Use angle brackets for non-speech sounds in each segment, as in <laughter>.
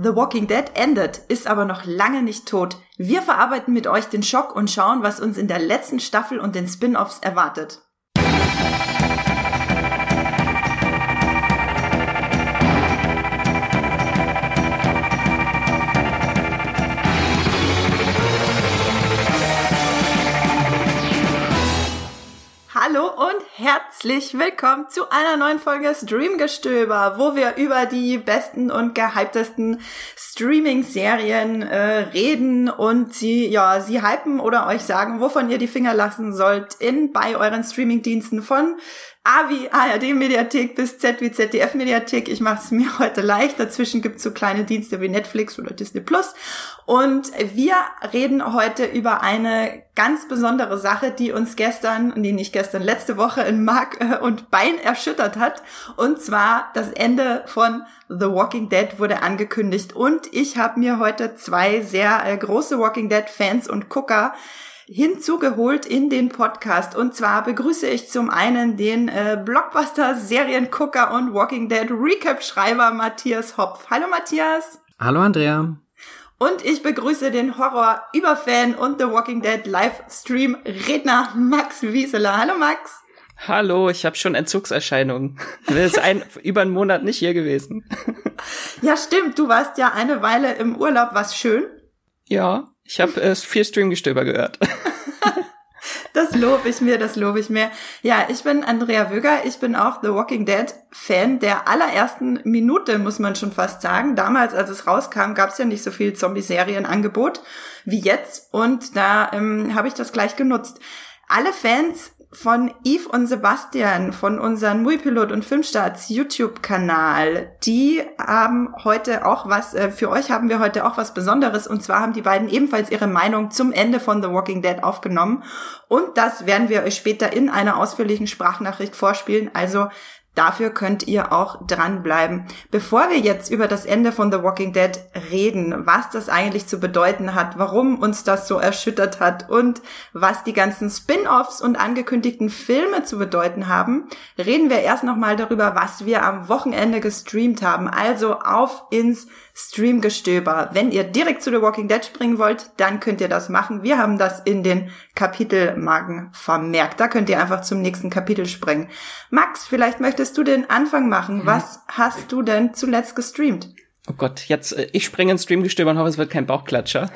The Walking Dead endet, ist aber noch lange nicht tot. Wir verarbeiten mit euch den Schock und schauen, was uns in der letzten Staffel und den Spin-offs erwartet. Herzlich willkommen zu einer neuen Folge Streamgestöber, wo wir über die besten und gehyptesten Streaming-Serien äh, reden und sie, ja, sie hypen oder euch sagen, wovon ihr die Finger lassen sollt in bei euren Streaming-Diensten von A wie ARD-Mediathek bis Z wie ZDF-Mediathek. Ich mache es mir <laughs> heute leicht. Dazwischen gibt es so kleine Dienste wie Netflix oder Disney Plus. Und wir reden heute über eine ganz besondere Sache, die uns gestern, nee, nicht gestern, letzte Woche in Mark äh, und Bein erschüttert hat. Und zwar das Ende von The Walking Dead wurde angekündigt. Und ich habe mir heute zwei sehr äh, große Walking Dead-Fans und Gucker hinzugeholt in den Podcast. Und zwar begrüße ich zum einen den äh, Blockbuster-Seriengucker und Walking Dead Recap-Schreiber Matthias Hopf. Hallo Matthias. Hallo Andrea. Und ich begrüße den Horror-Überfan und The Walking Dead Livestream-Redner Max Wieseler. Hallo Max. Hallo, ich habe schon Entzugserscheinungen. Das <laughs> ist ein, über einen Monat nicht hier gewesen. Ja, stimmt. Du warst ja eine Weile im Urlaub. Was schön? Ja, ich habe äh, viel Streamgestöber gehört. <laughs> Das lobe ich mir, das lobe ich mir. Ja, ich bin Andrea Wöger. Ich bin auch The Walking Dead Fan der allerersten Minute, muss man schon fast sagen. Damals, als es rauskam, gab es ja nicht so viel Zombie-Serien-Angebot wie jetzt. Und da ähm, habe ich das gleich genutzt. Alle Fans von Yves und Sebastian von unserem Muipilot und Filmstarts YouTube-Kanal. Die haben heute auch was, äh, für euch haben wir heute auch was Besonderes. Und zwar haben die beiden ebenfalls ihre Meinung zum Ende von The Walking Dead aufgenommen. Und das werden wir euch später in einer ausführlichen Sprachnachricht vorspielen. Also Dafür könnt ihr auch dranbleiben. Bevor wir jetzt über das Ende von The Walking Dead reden, was das eigentlich zu bedeuten hat, warum uns das so erschüttert hat und was die ganzen Spin-offs und angekündigten Filme zu bedeuten haben, reden wir erst nochmal darüber, was wir am Wochenende gestreamt haben. Also auf ins Streamgestöber. Wenn ihr direkt zu The Walking Dead springen wollt, dann könnt ihr das machen. Wir haben das in den Kapitelmarken vermerkt. Da könnt ihr einfach zum nächsten Kapitel springen. Max, vielleicht möchtest du den Anfang machen. Was hast du denn zuletzt gestreamt? Oh Gott, jetzt, äh, ich springe ins Streamgestöber und hoffe, es wird kein Bauchklatscher.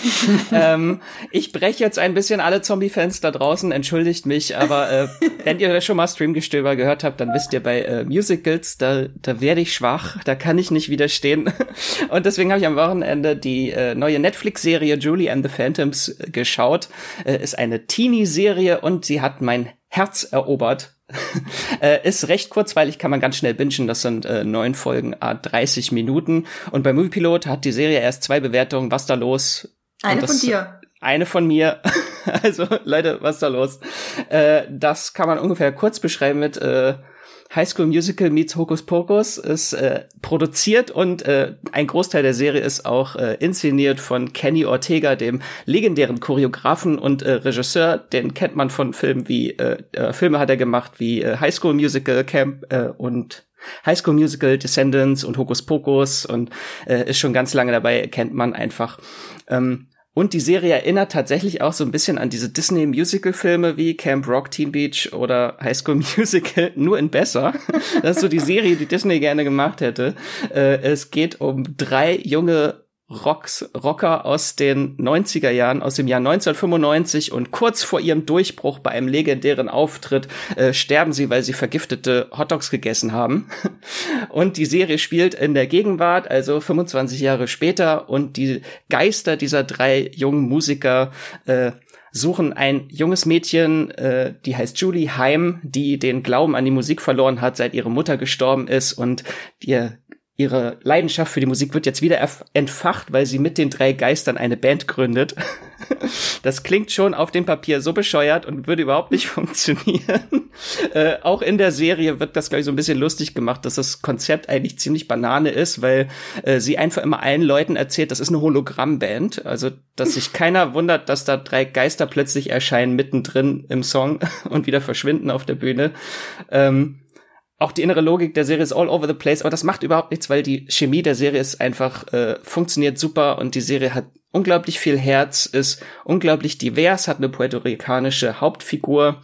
<laughs> ähm, ich breche jetzt ein bisschen alle Zombie-Fans da draußen, entschuldigt mich, aber äh, wenn ihr schon mal Streamgestöber gehört habt, dann wisst ihr, bei äh, Musicals, da, da werde ich schwach, da kann ich nicht widerstehen. <laughs> und deswegen habe ich am Wochenende die äh, neue Netflix-Serie Julie and the Phantoms äh, geschaut. Äh, ist eine Teenie-Serie und sie hat mein Herz erobert <laughs> äh, ist recht kurzweilig, kann man ganz schnell bingen. Das sind äh, neun Folgen, ah, 30 Minuten. Und bei Moviepilot hat die Serie erst zwei Bewertungen. Was da los? Eine das, von dir. Eine von mir. <laughs> also, Leute, was da los? Äh, das kann man ungefähr kurz beschreiben mit äh, High School Musical meets Hocus Pocus ist äh, produziert und äh, ein Großteil der Serie ist auch äh, inszeniert von Kenny Ortega, dem legendären Choreografen und äh, Regisseur. Den kennt man von Filmen wie äh, äh, Filme hat er gemacht wie äh, High School Musical Camp äh, und High School Musical, Descendants und Hocus Pocus und äh, ist schon ganz lange dabei, kennt man einfach. Ähm, und die Serie erinnert tatsächlich auch so ein bisschen an diese Disney-Musical-Filme wie Camp Rock, Teen Beach oder High School <laughs> Musical, nur in besser. Das ist so die Serie, die Disney gerne gemacht hätte. Äh, es geht um drei junge Rocks, Rocker aus den 90er Jahren, aus dem Jahr 1995 und kurz vor ihrem Durchbruch bei einem legendären Auftritt äh, sterben sie, weil sie vergiftete Hotdogs gegessen haben. <laughs> Und die Serie spielt in der Gegenwart, also 25 Jahre später und die Geister dieser drei jungen Musiker äh, suchen ein junges Mädchen, äh, die heißt Julie Heim, die den Glauben an die Musik verloren hat, seit ihre Mutter gestorben ist und ihr ihre Leidenschaft für die Musik wird jetzt wieder entfacht, weil sie mit den drei Geistern eine Band gründet. <laughs> Das klingt schon auf dem Papier so bescheuert und würde überhaupt nicht <laughs> funktionieren. Äh, auch in der Serie wird das, glaube ich, so ein bisschen lustig gemacht, dass das Konzept eigentlich ziemlich Banane ist, weil äh, sie einfach immer allen Leuten erzählt, das ist eine Hologrammband. Also, dass sich keiner wundert, dass da drei Geister plötzlich erscheinen mittendrin im Song <laughs> und wieder verschwinden auf der Bühne. Ähm, auch die innere Logik der Serie ist all over the place, aber das macht überhaupt nichts, weil die Chemie der Serie ist einfach äh, funktioniert super und die Serie hat unglaublich viel Herz, ist unglaublich divers, hat eine puerto-ricanische Hauptfigur,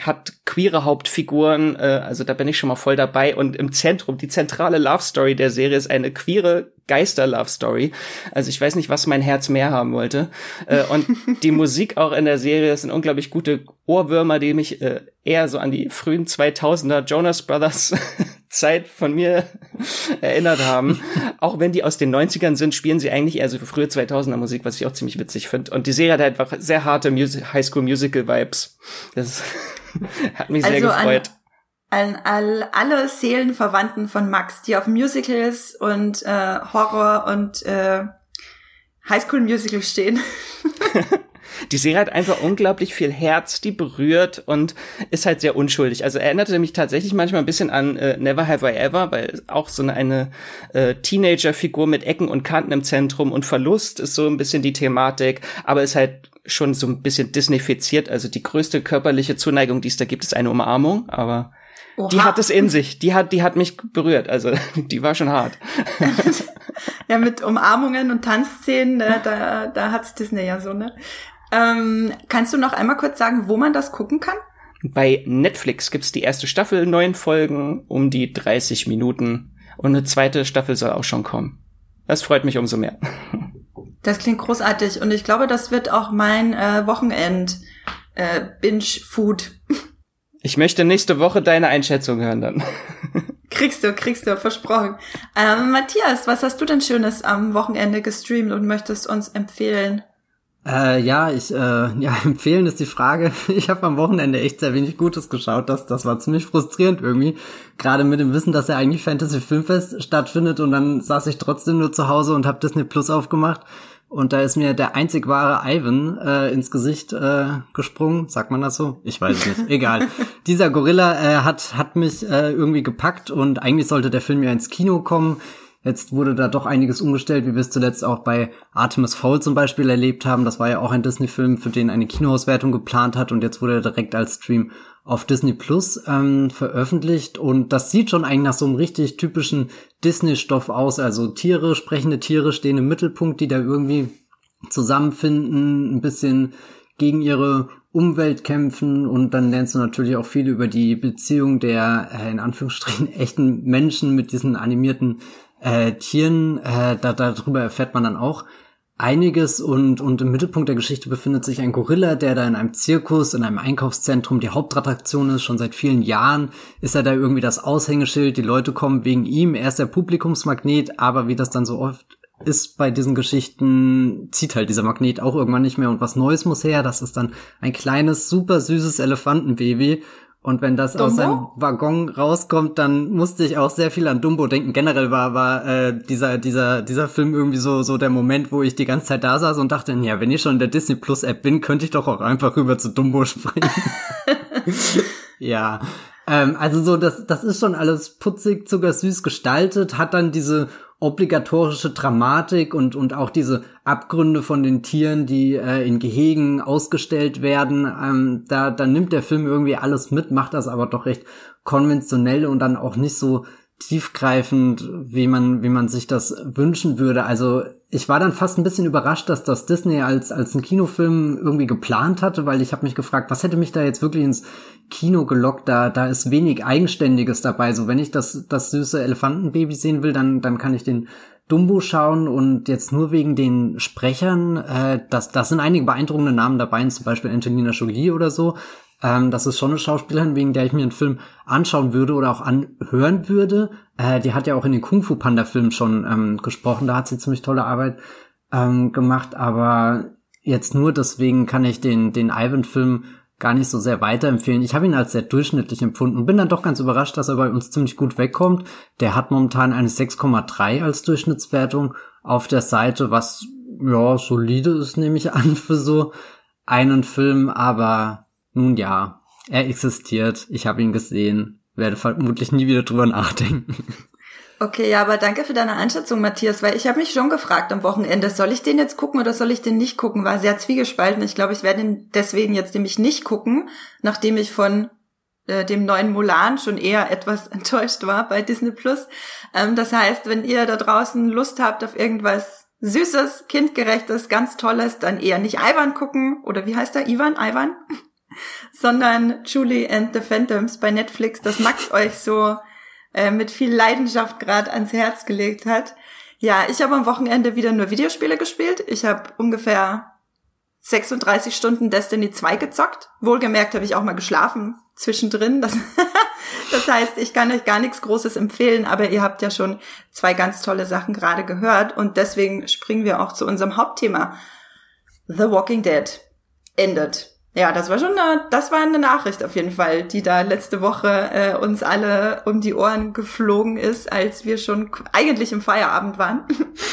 hat queere Hauptfiguren, äh, also da bin ich schon mal voll dabei. Und im Zentrum, die zentrale Love Story der Serie ist eine queere Geister-Love Story. Also ich weiß nicht, was mein Herz mehr haben wollte. Äh, und die <laughs> Musik auch in der Serie sind unglaublich gute Ohrwürmer, die mich äh, eher so an die frühen 2000er Jonas Brothers <laughs> Zeit von mir erinnert haben. <laughs> Auch wenn die aus den 90ern sind, spielen sie eigentlich eher so für frühe 2000er Musik, was ich auch ziemlich witzig finde. Und die Serie hat einfach sehr harte Music High School Musical Vibes. Das Hat mich sehr also gefreut. An, an alle Seelenverwandten von Max, die auf Musicals und äh, Horror und äh, Highschool Musical stehen. <laughs> <laughs> die Serie hat einfach unglaublich viel Herz, die berührt und ist halt sehr unschuldig. Also erinnerte mich tatsächlich manchmal ein bisschen an äh, Never Have I Ever, weil auch so eine, eine äh, Teenager-Figur mit Ecken und Kanten im Zentrum und Verlust ist so ein bisschen die Thematik, aber ist halt schon so ein bisschen disneyfiziert. Also die größte körperliche Zuneigung, die es da gibt, ist eine Umarmung, aber Oha. die hat es in sich. Die hat, die hat mich berührt. Also <laughs> die war schon hart. <laughs> ja, mit Umarmungen und Tanzszenen, da, da, da hat's Disney ja so, ne? Ähm, kannst du noch einmal kurz sagen, wo man das gucken kann? Bei Netflix gibt's die erste Staffel, neun Folgen, um die 30 Minuten. Und eine zweite Staffel soll auch schon kommen. Das freut mich umso mehr. <laughs> Das klingt großartig und ich glaube, das wird auch mein äh, Wochenend äh, Binge Food. Ich möchte nächste Woche deine Einschätzung hören dann. <laughs> Kriegst du, kriegst du, versprochen. Ähm, Matthias, was hast du denn Schönes am Wochenende gestreamt und möchtest uns empfehlen? Äh, ja, ich, äh, <laughs> ja, empfehlen ist die Frage. <laughs> Ich habe am Wochenende echt sehr wenig Gutes geschaut. Das, das war ziemlich frustrierend irgendwie. Gerade mit dem Wissen, dass ja eigentlich Fantasy Filmfest stattfindet und dann saß ich trotzdem nur zu Hause und habe Disney Plus aufgemacht. Und da ist mir der einzig wahre Ivan äh, ins Gesicht äh, gesprungen. Sagt man das so? Ich weiß nicht. <laughs> Egal. Dieser Gorilla äh, hat, hat mich äh, irgendwie gepackt und eigentlich sollte der Film ja ins Kino kommen. Jetzt wurde da doch einiges umgestellt, wie wir es zuletzt auch bei Artemis Fowl zum Beispiel erlebt haben. Das war ja auch ein Disney-Film, für den eine Kinoauswertung geplant hat und jetzt wurde er direkt als Stream auf Disney Plus ähm, veröffentlicht und das sieht schon eigentlich nach so einem richtig typischen Disney-Stoff aus. Also Tiere, sprechende Tiere stehen im Mittelpunkt, die da irgendwie zusammenfinden, ein bisschen gegen ihre Umwelt kämpfen und dann lernst du natürlich auch viel über die Beziehung der äh, in Anführungsstrichen <laughs> echten Menschen mit diesen animierten äh, Tieren, äh, da, darüber erfährt man dann auch einiges und, und im Mittelpunkt der Geschichte befindet sich ein Gorilla, der da in einem Zirkus, in einem Einkaufszentrum die Hauptattraktion ist. Schon seit vielen Jahren ist er da irgendwie das Aushängeschild. Die Leute kommen wegen ihm. Er ist der Publikumsmagnet, aber wie das dann so oft ist bei diesen Geschichten, zieht halt dieser Magnet auch irgendwann nicht mehr und was Neues muss her. Das ist dann ein kleines, super süßes Elefantenbaby und wenn das Dumbo? aus seinem Waggon rauskommt, dann musste ich auch sehr viel an Dumbo denken. Generell war war äh, dieser dieser dieser Film irgendwie so so der Moment, wo ich die ganze Zeit da saß und dachte, ja, wenn ich schon in der Disney Plus App bin, könnte ich doch auch einfach rüber zu Dumbo <laughs> springen. <laughs> ja, ähm, also so das das ist schon alles putzig, zuckersüß gestaltet, hat dann diese obligatorische Dramatik und, und auch diese Abgründe von den Tieren, die äh, in Gehegen ausgestellt werden, ähm, da, da nimmt der Film irgendwie alles mit, macht das aber doch recht konventionell und dann auch nicht so tiefgreifend, wie man, wie man sich das wünschen würde. Also ich war dann fast ein bisschen überrascht, dass das Disney als, als ein Kinofilm irgendwie geplant hatte, weil ich habe mich gefragt, was hätte mich da jetzt wirklich ins Kino gelockt? Da, da ist wenig Eigenständiges dabei. So, wenn ich das, das süße Elefantenbaby sehen will, dann, dann kann ich den Dumbo schauen und jetzt nur wegen den Sprechern, äh, das, das sind einige beeindruckende Namen dabei, zum Beispiel Angelina Jolie oder so, ähm, das ist schon eine Schauspielerin, wegen der ich mir einen Film anschauen würde oder auch anhören würde. Äh, die hat ja auch in den Kung Fu Panda Filmen schon ähm, gesprochen. Da hat sie ziemlich tolle Arbeit ähm, gemacht. Aber jetzt nur deswegen kann ich den, den Ivan-Film gar nicht so sehr weiterempfehlen. Ich habe ihn als sehr durchschnittlich empfunden und bin dann doch ganz überrascht, dass er bei uns ziemlich gut wegkommt. Der hat momentan eine 6,3 als Durchschnittswertung auf der Seite, was ja solide ist, nehme ich an, für so einen Film, aber nun ja, er existiert, ich habe ihn gesehen, werde vermutlich nie wieder drüber nachdenken. Okay, ja, aber danke für deine Einschätzung, Matthias, weil ich habe mich schon gefragt am Wochenende, soll ich den jetzt gucken oder soll ich den nicht gucken? War sehr zwiegespalten. Ich glaube, ich werde ihn deswegen jetzt nämlich nicht gucken, nachdem ich von äh, dem neuen Mulan schon eher etwas <laughs> enttäuscht war bei Disney Plus. Ähm, das heißt, wenn ihr da draußen Lust habt auf irgendwas Süßes, kindgerechtes, ganz Tolles, dann eher nicht Ivan gucken oder wie heißt er? Ivan? Ivan? Sondern Julie and the Phantoms bei Netflix, das Max <laughs> euch so äh, mit viel Leidenschaft gerade ans Herz gelegt hat. Ja, ich habe am Wochenende wieder nur Videospiele gespielt. Ich habe ungefähr 36 Stunden Destiny 2 gezockt. Wohlgemerkt habe ich auch mal geschlafen zwischendrin. Das, <laughs> das heißt, ich kann euch gar nichts Großes empfehlen, aber ihr habt ja schon zwei ganz tolle Sachen gerade gehört und deswegen springen wir auch zu unserem Hauptthema. The Walking Dead endet. Ja, das war schon eine, das war eine Nachricht auf jeden Fall, die da letzte Woche äh, uns alle um die Ohren geflogen ist, als wir schon eigentlich im Feierabend waren.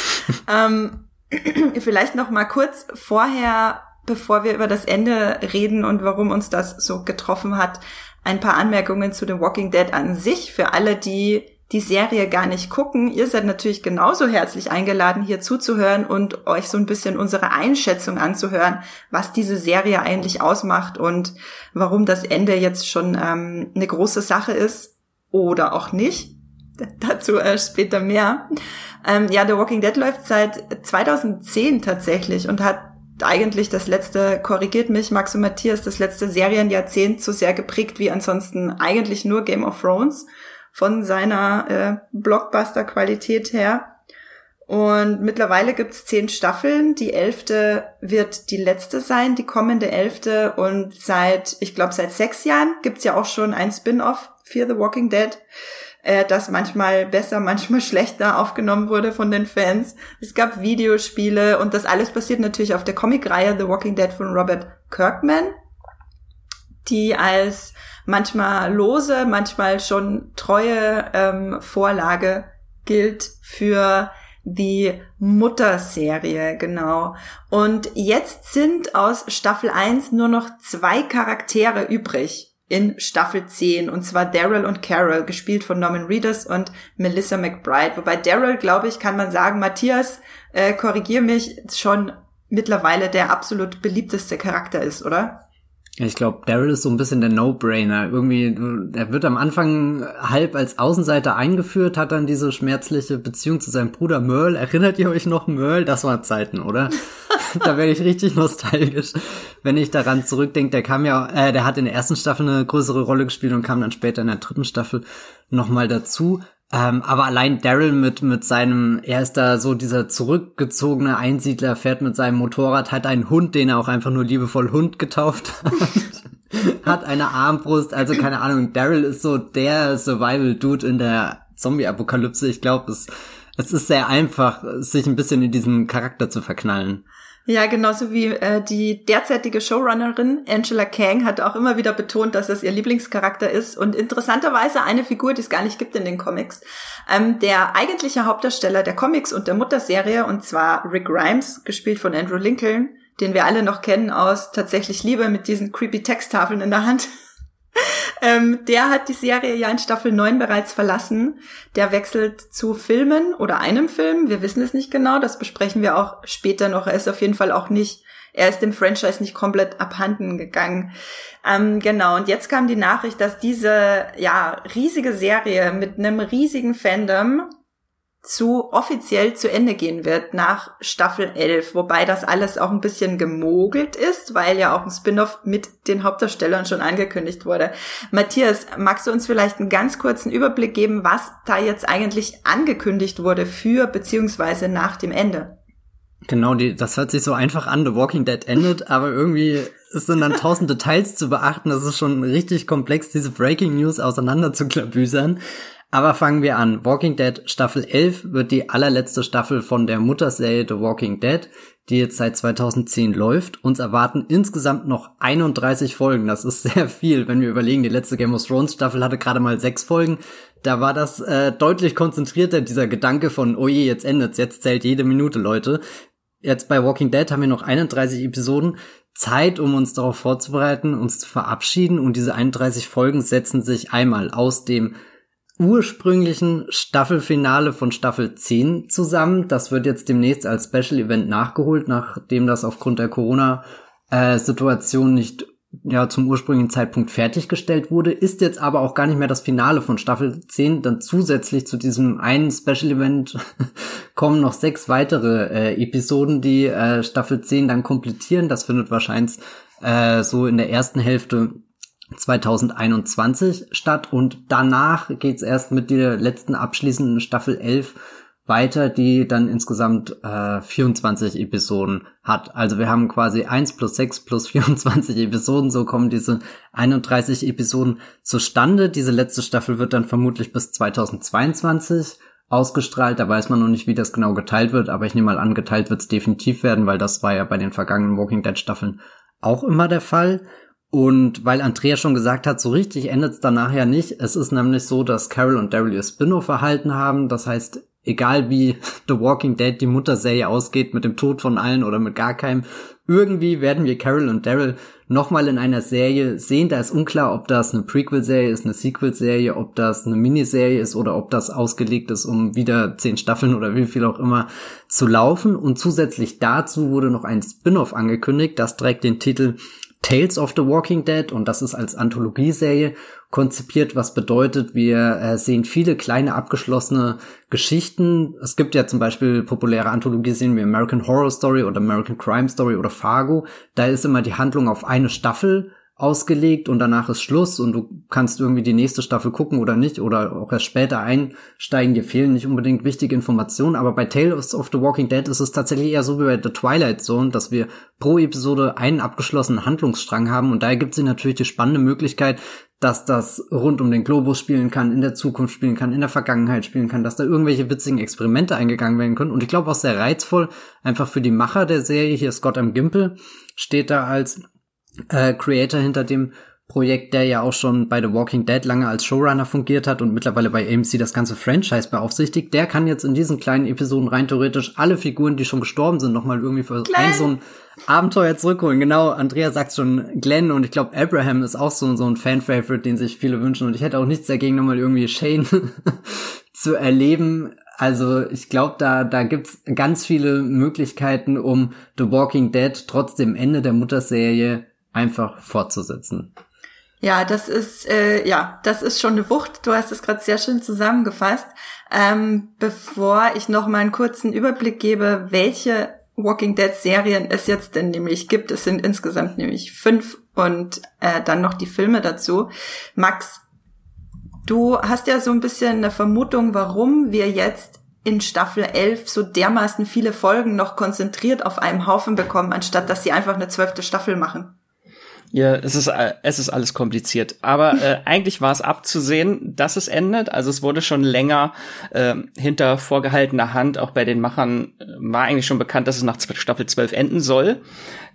<laughs> ähm, vielleicht noch mal kurz vorher, bevor wir über das Ende reden und warum uns das so getroffen hat, ein paar Anmerkungen zu The Walking Dead an sich für alle, die die Serie gar nicht gucken. Ihr seid natürlich genauso herzlich eingeladen, hier zuzuhören und euch so ein bisschen unsere Einschätzung anzuhören, was diese Serie eigentlich ausmacht und warum das Ende jetzt schon ähm, eine große Sache ist oder auch nicht. Dazu äh, später mehr. Ähm, ja, The Walking Dead läuft seit 2010 tatsächlich und hat eigentlich das letzte, korrigiert mich Max und Matthias, das letzte Serienjahrzehnt so sehr geprägt wie ansonsten eigentlich nur Game of Thrones von seiner äh, Blockbuster-Qualität her. Und mittlerweile gibt's zehn Staffeln. Die elfte wird die letzte sein, die kommende elfte. Und seit, ich glaube, seit sechs Jahren gibt's ja auch schon ein Spin-off, Fear the Walking Dead, äh, das manchmal besser, manchmal <laughs> schlechter aufgenommen wurde von den Fans. Es gab Videospiele und das alles basiert natürlich auf der Comicreihe The Walking Dead von Robert Kirkman, die als manchmal lose, manchmal schon treue ähm, Vorlage gilt für die Mutterserie, genau. Und jetzt sind aus Staffel 1 nur noch zwei Charaktere übrig in Staffel 10, und zwar Daryl und Carol, gespielt von Norman Reedus und Melissa McBride. Wobei Daryl, glaube ich, kann man sagen, Matthias, äh, korrigier mich, schon mittlerweile der absolut beliebteste Charakter ist, oder? Ich glaube, Daryl ist so ein bisschen der No-Brainer. Irgendwie, er wird am Anfang halb als Außenseiter eingeführt, hat dann diese schmerzliche Beziehung zu seinem Bruder Merle. Erinnert ihr euch noch Merle? Das war Zeiten, oder? <laughs> <laughs> da werde ich richtig nostalgisch, wenn ich daran zurückdenke. Der kam ja, äh, der hat in der ersten Staffel eine größere Rolle gespielt und kam dann später in der dritten Staffel nochmal dazu. Ähm, aber allein Daryl mit, mit seinem, er ist da so dieser zurückgezogene Einsiedler, fährt mit seinem Motorrad, hat einen Hund, den er auch einfach nur liebevoll Hund getauft hat, <laughs> hat eine Armbrust, also keine Ahnung, Daryl ist so der Survival-Dude in der Zombie-Apokalypse. Ich glaube, es, es ist sehr einfach, sich ein bisschen in diesen Charakter zu verknallen. Ja, genauso wie äh, die derzeitige Showrunnerin Angela Kang hat auch immer wieder betont, dass das ihr Lieblingscharakter ist und interessanterweise eine Figur, die es gar nicht gibt in den Comics. Ähm, der eigentliche Hauptdarsteller der Comics und der Mutterserie, und zwar Rick Grimes, gespielt von Andrew Lincoln, den wir alle noch kennen aus tatsächlich Liebe mit diesen creepy Texttafeln in der Hand. Ähm, der hat die Serie ja in Staffel 9 bereits verlassen. Der wechselt zu Filmen oder einem Film. Wir wissen es nicht genau. Das besprechen wir auch später noch. Er ist auf jeden Fall auch nicht, er ist dem Franchise nicht komplett abhanden gegangen. Ähm, genau. Und jetzt kam die Nachricht, dass diese, ja, riesige Serie mit einem riesigen Fandom zu offiziell zu Ende gehen wird nach Staffel 11, wobei das alles auch ein bisschen gemogelt ist, weil ja auch ein Spin-off mit den Hauptdarstellern schon angekündigt wurde. Matthias, magst du uns vielleicht einen ganz kurzen Überblick geben, was da jetzt eigentlich angekündigt wurde für beziehungsweise nach dem Ende? Genau, die, das hört sich so einfach an, The Walking Dead endet, aber irgendwie sind dann tausend Details zu beachten. Das ist schon richtig komplex, diese Breaking News auseinander zu klabüsern. Aber fangen wir an. Walking Dead Staffel 11 wird die allerletzte Staffel von der Mutterserie The Walking Dead, die jetzt seit 2010 läuft. Uns erwarten insgesamt noch 31 Folgen. Das ist <laughs> sehr viel, wenn wir überlegen, die letzte Game of Thrones Staffel hatte gerade mal sechs Folgen. Da war das äh, deutlich konzentrierter, dieser Gedanke von, oh je, jetzt endet's, jetzt zählt jede Minute, Leute. Jetzt bei Walking Dead haben wir noch 31 Episoden. Zeit, um uns darauf vorzubereiten, uns zu verabschieden. Und diese 31 Folgen setzen sich einmal aus dem ursprünglichen Staffelfinale von Staffel 10 zusammen. Das wird jetzt demnächst als Special Event nachgeholt, nachdem das aufgrund der Corona-Situation nicht ja zum ursprünglichen Zeitpunkt fertiggestellt wurde, ist jetzt aber auch gar nicht mehr das Finale von Staffel 10. Dann zusätzlich zu diesem einen Special Event <laughs> kommen noch sechs weitere äh, Episoden, die äh, Staffel 10 dann komplettieren. Das findet wahrscheinlich äh, so in der ersten Hälfte 2021 statt und danach geht's erst mit der letzten abschließenden Staffel 11 weiter, die dann insgesamt äh, 24 Episoden hat. Also wir haben quasi 1 plus 6 plus <laughs> 24 Episoden, so kommen diese 31 Episoden zustande. Diese letzte Staffel wird dann vermutlich bis 2022 ausgestrahlt. Da weiß man noch nicht, wie das genau geteilt wird, aber ich nehme mal an, geteilt wird es definitiv werden, weil das war ja bei den vergangenen Walking Dead Staffeln auch immer der Fall. Und weil Andrea schon gesagt hat, so richtig endet es danach ja nicht. Es ist nämlich so, dass Carol und Daryl ihr Spin-off erhalten haben. Das heißt, egal wie <laughs> The Walking Dead die Mutterserie ausgeht, mit dem Tod von allen oder mit gar keinem, irgendwie werden wir Carol und Daryl nochmal in einer Serie sehen. Da ist unklar, ob das eine Prequel-Serie ist, eine Sequel-Serie, ob das eine Miniserie ist oder ob das ausgelegt ist, um wieder zehn Staffeln oder wie viel auch immer zu laufen. Und zusätzlich dazu wurde noch ein Spin-off angekündigt. Das trägt den Titel Tales of the Walking Dead und das ist als Anthologieserie konzipiert, was bedeutet, wir äh, sehen viele kleine abgeschlossene Geschichten. Es gibt ja zum Beispiel populäre Anthologieserien wie American Horror Story oder American Crime Story oder Fargo. Da ist immer die Handlung auf eine Staffel ausgelegt und danach ist Schluss und du kannst irgendwie die nächste Staffel gucken oder nicht oder auch erst später einsteigen. Dir fehlen nicht unbedingt wichtige Informationen, aber bei Tales of the Walking Dead ist es tatsächlich eher so wie bei The Twilight Zone, dass wir pro Episode einen abgeschlossenen Handlungsstrang haben und daher gibt es natürlich die spannende Möglichkeit, dass das rund um den Globus spielen kann, in der Zukunft spielen kann, in der Vergangenheit spielen kann, dass da irgendwelche witzigen Experimente eingegangen werden können. Und ich glaube auch sehr reizvoll, einfach für die Macher der Serie, hier Scott M. Gimple, steht da als äh, Creator hinter dem Projekt, der ja auch schon bei The Walking Dead lange als Showrunner fungiert hat und mittlerweile bei AMC das ganze Franchise beaufsichtigt, der kann jetzt in diesen kleinen Episoden rein theoretisch alle Figuren, die schon gestorben sind, nochmal irgendwie für Glenn. ein so ein Abenteuer zurückholen. Genau, Andrea sagt schon Glenn und ich glaube Abraham ist auch so, so ein Fan-Favorite, den sich viele wünschen und ich hätte auch nichts dagegen, nochmal irgendwie Shane <laughs> zu erleben. Also ich glaube, da, da gibt's ganz viele Möglichkeiten, um The Walking Dead trotz dem Ende der Mutterserie einfach fortzusetzen. Ja, das ist äh, ja, das ist schon eine Wucht. Du hast es gerade sehr schön zusammengefasst. Ähm, bevor ich noch mal einen kurzen Überblick gebe, welche Walking Dead Serien es jetzt denn nämlich gibt, es sind insgesamt nämlich fünf und äh, dann noch die Filme dazu. Max, du hast ja so ein bisschen eine Vermutung, warum wir jetzt in Staffel 11 so dermaßen viele Folgen noch konzentriert auf einem Haufen bekommen, anstatt dass sie einfach eine zwölfte Staffel machen. Ja, es ist, äh, es ist alles kompliziert. Aber äh, eigentlich war es abzusehen, dass es endet. Also es wurde schon länger äh, hinter vorgehaltener Hand, auch bei den Machern, äh, war eigentlich schon bekannt, dass es nach Staffel 12 enden soll.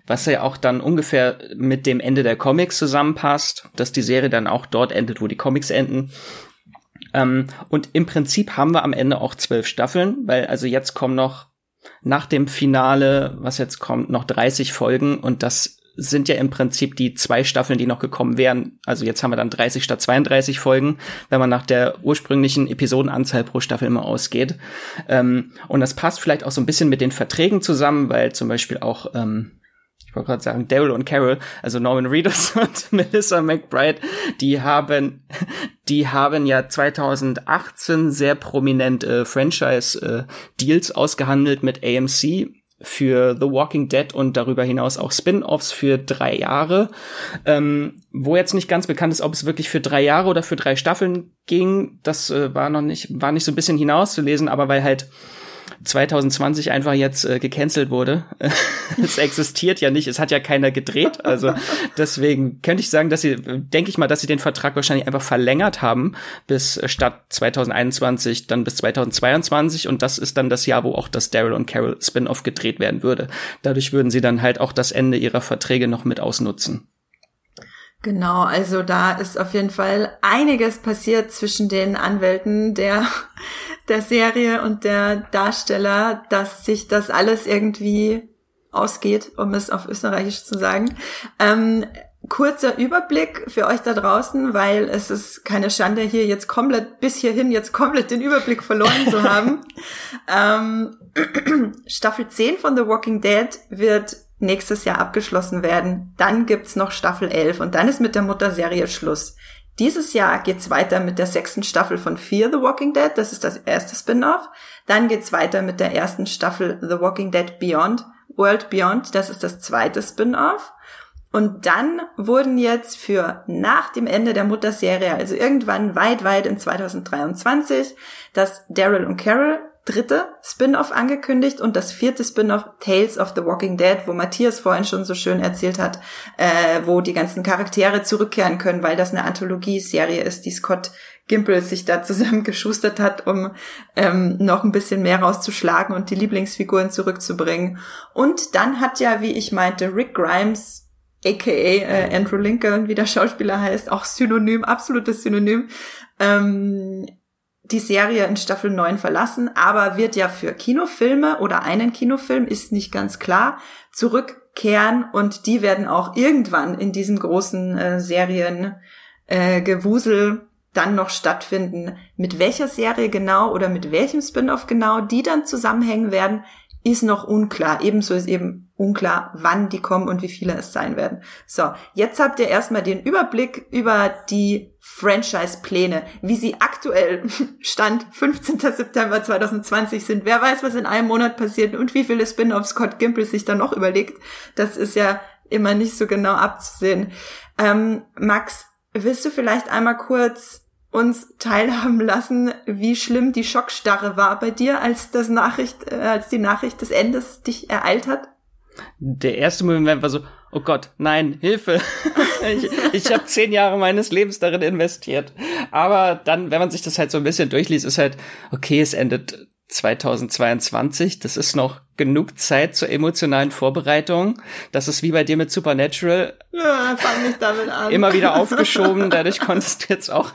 Was ja auch dann ungefähr mit dem Ende der Comics zusammenpasst, dass die Serie dann auch dort endet, wo die Comics enden. Ähm, und im Prinzip haben wir am Ende auch zwölf Staffeln, weil also jetzt kommen noch nach dem Finale, was jetzt kommt, noch 30 Folgen und das sind ja im Prinzip die zwei Staffeln, die noch gekommen wären. Also jetzt haben wir dann 30 statt 32 Folgen, wenn man nach der ursprünglichen Episodenanzahl pro Staffel immer ausgeht. Ähm, und das passt vielleicht auch so ein bisschen mit den Verträgen zusammen, weil zum Beispiel auch ähm, ich wollte gerade sagen, Daryl und Carol, also Norman Reedus <laughs> und Melissa McBride, die haben, die haben ja 2018 sehr prominent äh, Franchise-Deals äh, ausgehandelt mit AMC für The Walking Dead und darüber hinaus auch Spin-offs für drei Jahre, ähm, wo jetzt nicht ganz bekannt ist, ob es wirklich für drei Jahre oder für drei Staffeln ging. Das äh, war noch nicht, war nicht so ein bisschen hinauszulesen, aber weil halt 2020 einfach jetzt äh, gecancelt wurde. <laughs> es existiert ja nicht, es hat ja keiner gedreht. Also deswegen könnte ich sagen, dass sie, denke ich mal, dass sie den Vertrag wahrscheinlich einfach verlängert haben bis äh, statt 2021 dann bis 2022 und das ist dann das Jahr, wo auch das Daryl und Carol Spin-off gedreht werden würde. Dadurch würden sie dann halt auch das Ende ihrer Verträge noch mit ausnutzen. Genau, also da ist auf jeden Fall einiges passiert zwischen den Anwälten der, der Serie und der Darsteller, dass sich das alles irgendwie ausgeht, um es auf Österreichisch zu sagen. Ähm, kurzer Überblick für euch da draußen, weil es ist keine Schande, hier jetzt komplett bis hierhin jetzt komplett den Überblick verloren zu haben. <laughs> ähm, <clears throat> Staffel 10 von The Walking Dead wird nächstes Jahr abgeschlossen werden. Dann gibt's noch Staffel 11 und dann ist mit der Mutterserie Schluss. Dieses Jahr geht's weiter mit der sechsten Staffel von Fear the Walking Dead. Das ist das erste Spin-off. Dann geht's weiter mit der ersten Staffel The Walking Dead Beyond, World Beyond. Das ist das zweite Spin-off. Und dann wurden jetzt für nach dem Ende der Mutterserie, also irgendwann weit, weit in 2023, das Daryl und Carol dritte Spin-off angekündigt und das vierte Spin-off Tales of the Walking Dead, wo Matthias vorhin schon so schön erzählt hat, äh, wo die ganzen Charaktere zurückkehren können, weil das eine Anthologie-Serie ist, die Scott Gimple sich da <laughs> zusammengeschustert hat, um ähm, noch ein bisschen mehr rauszuschlagen und die Lieblingsfiguren zurückzubringen. Und dann hat ja, wie ich meinte, Rick Grimes aka äh, Andrew Lincoln, wie der Schauspieler heißt, auch Synonym, absolutes Synonym, ähm, die Serie in Staffel 9 verlassen, aber wird ja für Kinofilme oder einen Kinofilm, ist nicht ganz klar, zurückkehren und die werden auch irgendwann in diesem großen äh, Seriengewusel äh, dann noch stattfinden. Mit welcher Serie genau oder mit welchem Spin-off genau die dann zusammenhängen werden, ist noch unklar. Ebenso ist eben unklar, wann die kommen und wie viele es sein werden. So, jetzt habt ihr erstmal den Überblick über die Franchise-Pläne, wie sie aktuell <laughs> Stand 15. September 2020 sind. Wer weiß, was in einem Monat passiert und wie viele Spin-offs Scott Gimple sich dann noch überlegt. Das ist ja immer nicht so genau abzusehen. Ähm, Max, willst du vielleicht einmal kurz uns teilhaben lassen, wie schlimm die Schockstarre war bei dir, als das Nachricht, äh, als die Nachricht des Endes dich ereilt hat? Der erste Moment war so, oh Gott, nein, Hilfe. <laughs> ich ich habe zehn Jahre meines Lebens darin investiert. Aber dann, wenn man sich das halt so ein bisschen durchliest, ist halt, okay, es endet 2022. Das ist noch genug Zeit zur emotionalen Vorbereitung. Das ist wie bei dir mit Supernatural. Ja, fang nicht damit an. Immer wieder <laughs> aufgeschoben. Dadurch konntest du jetzt auch.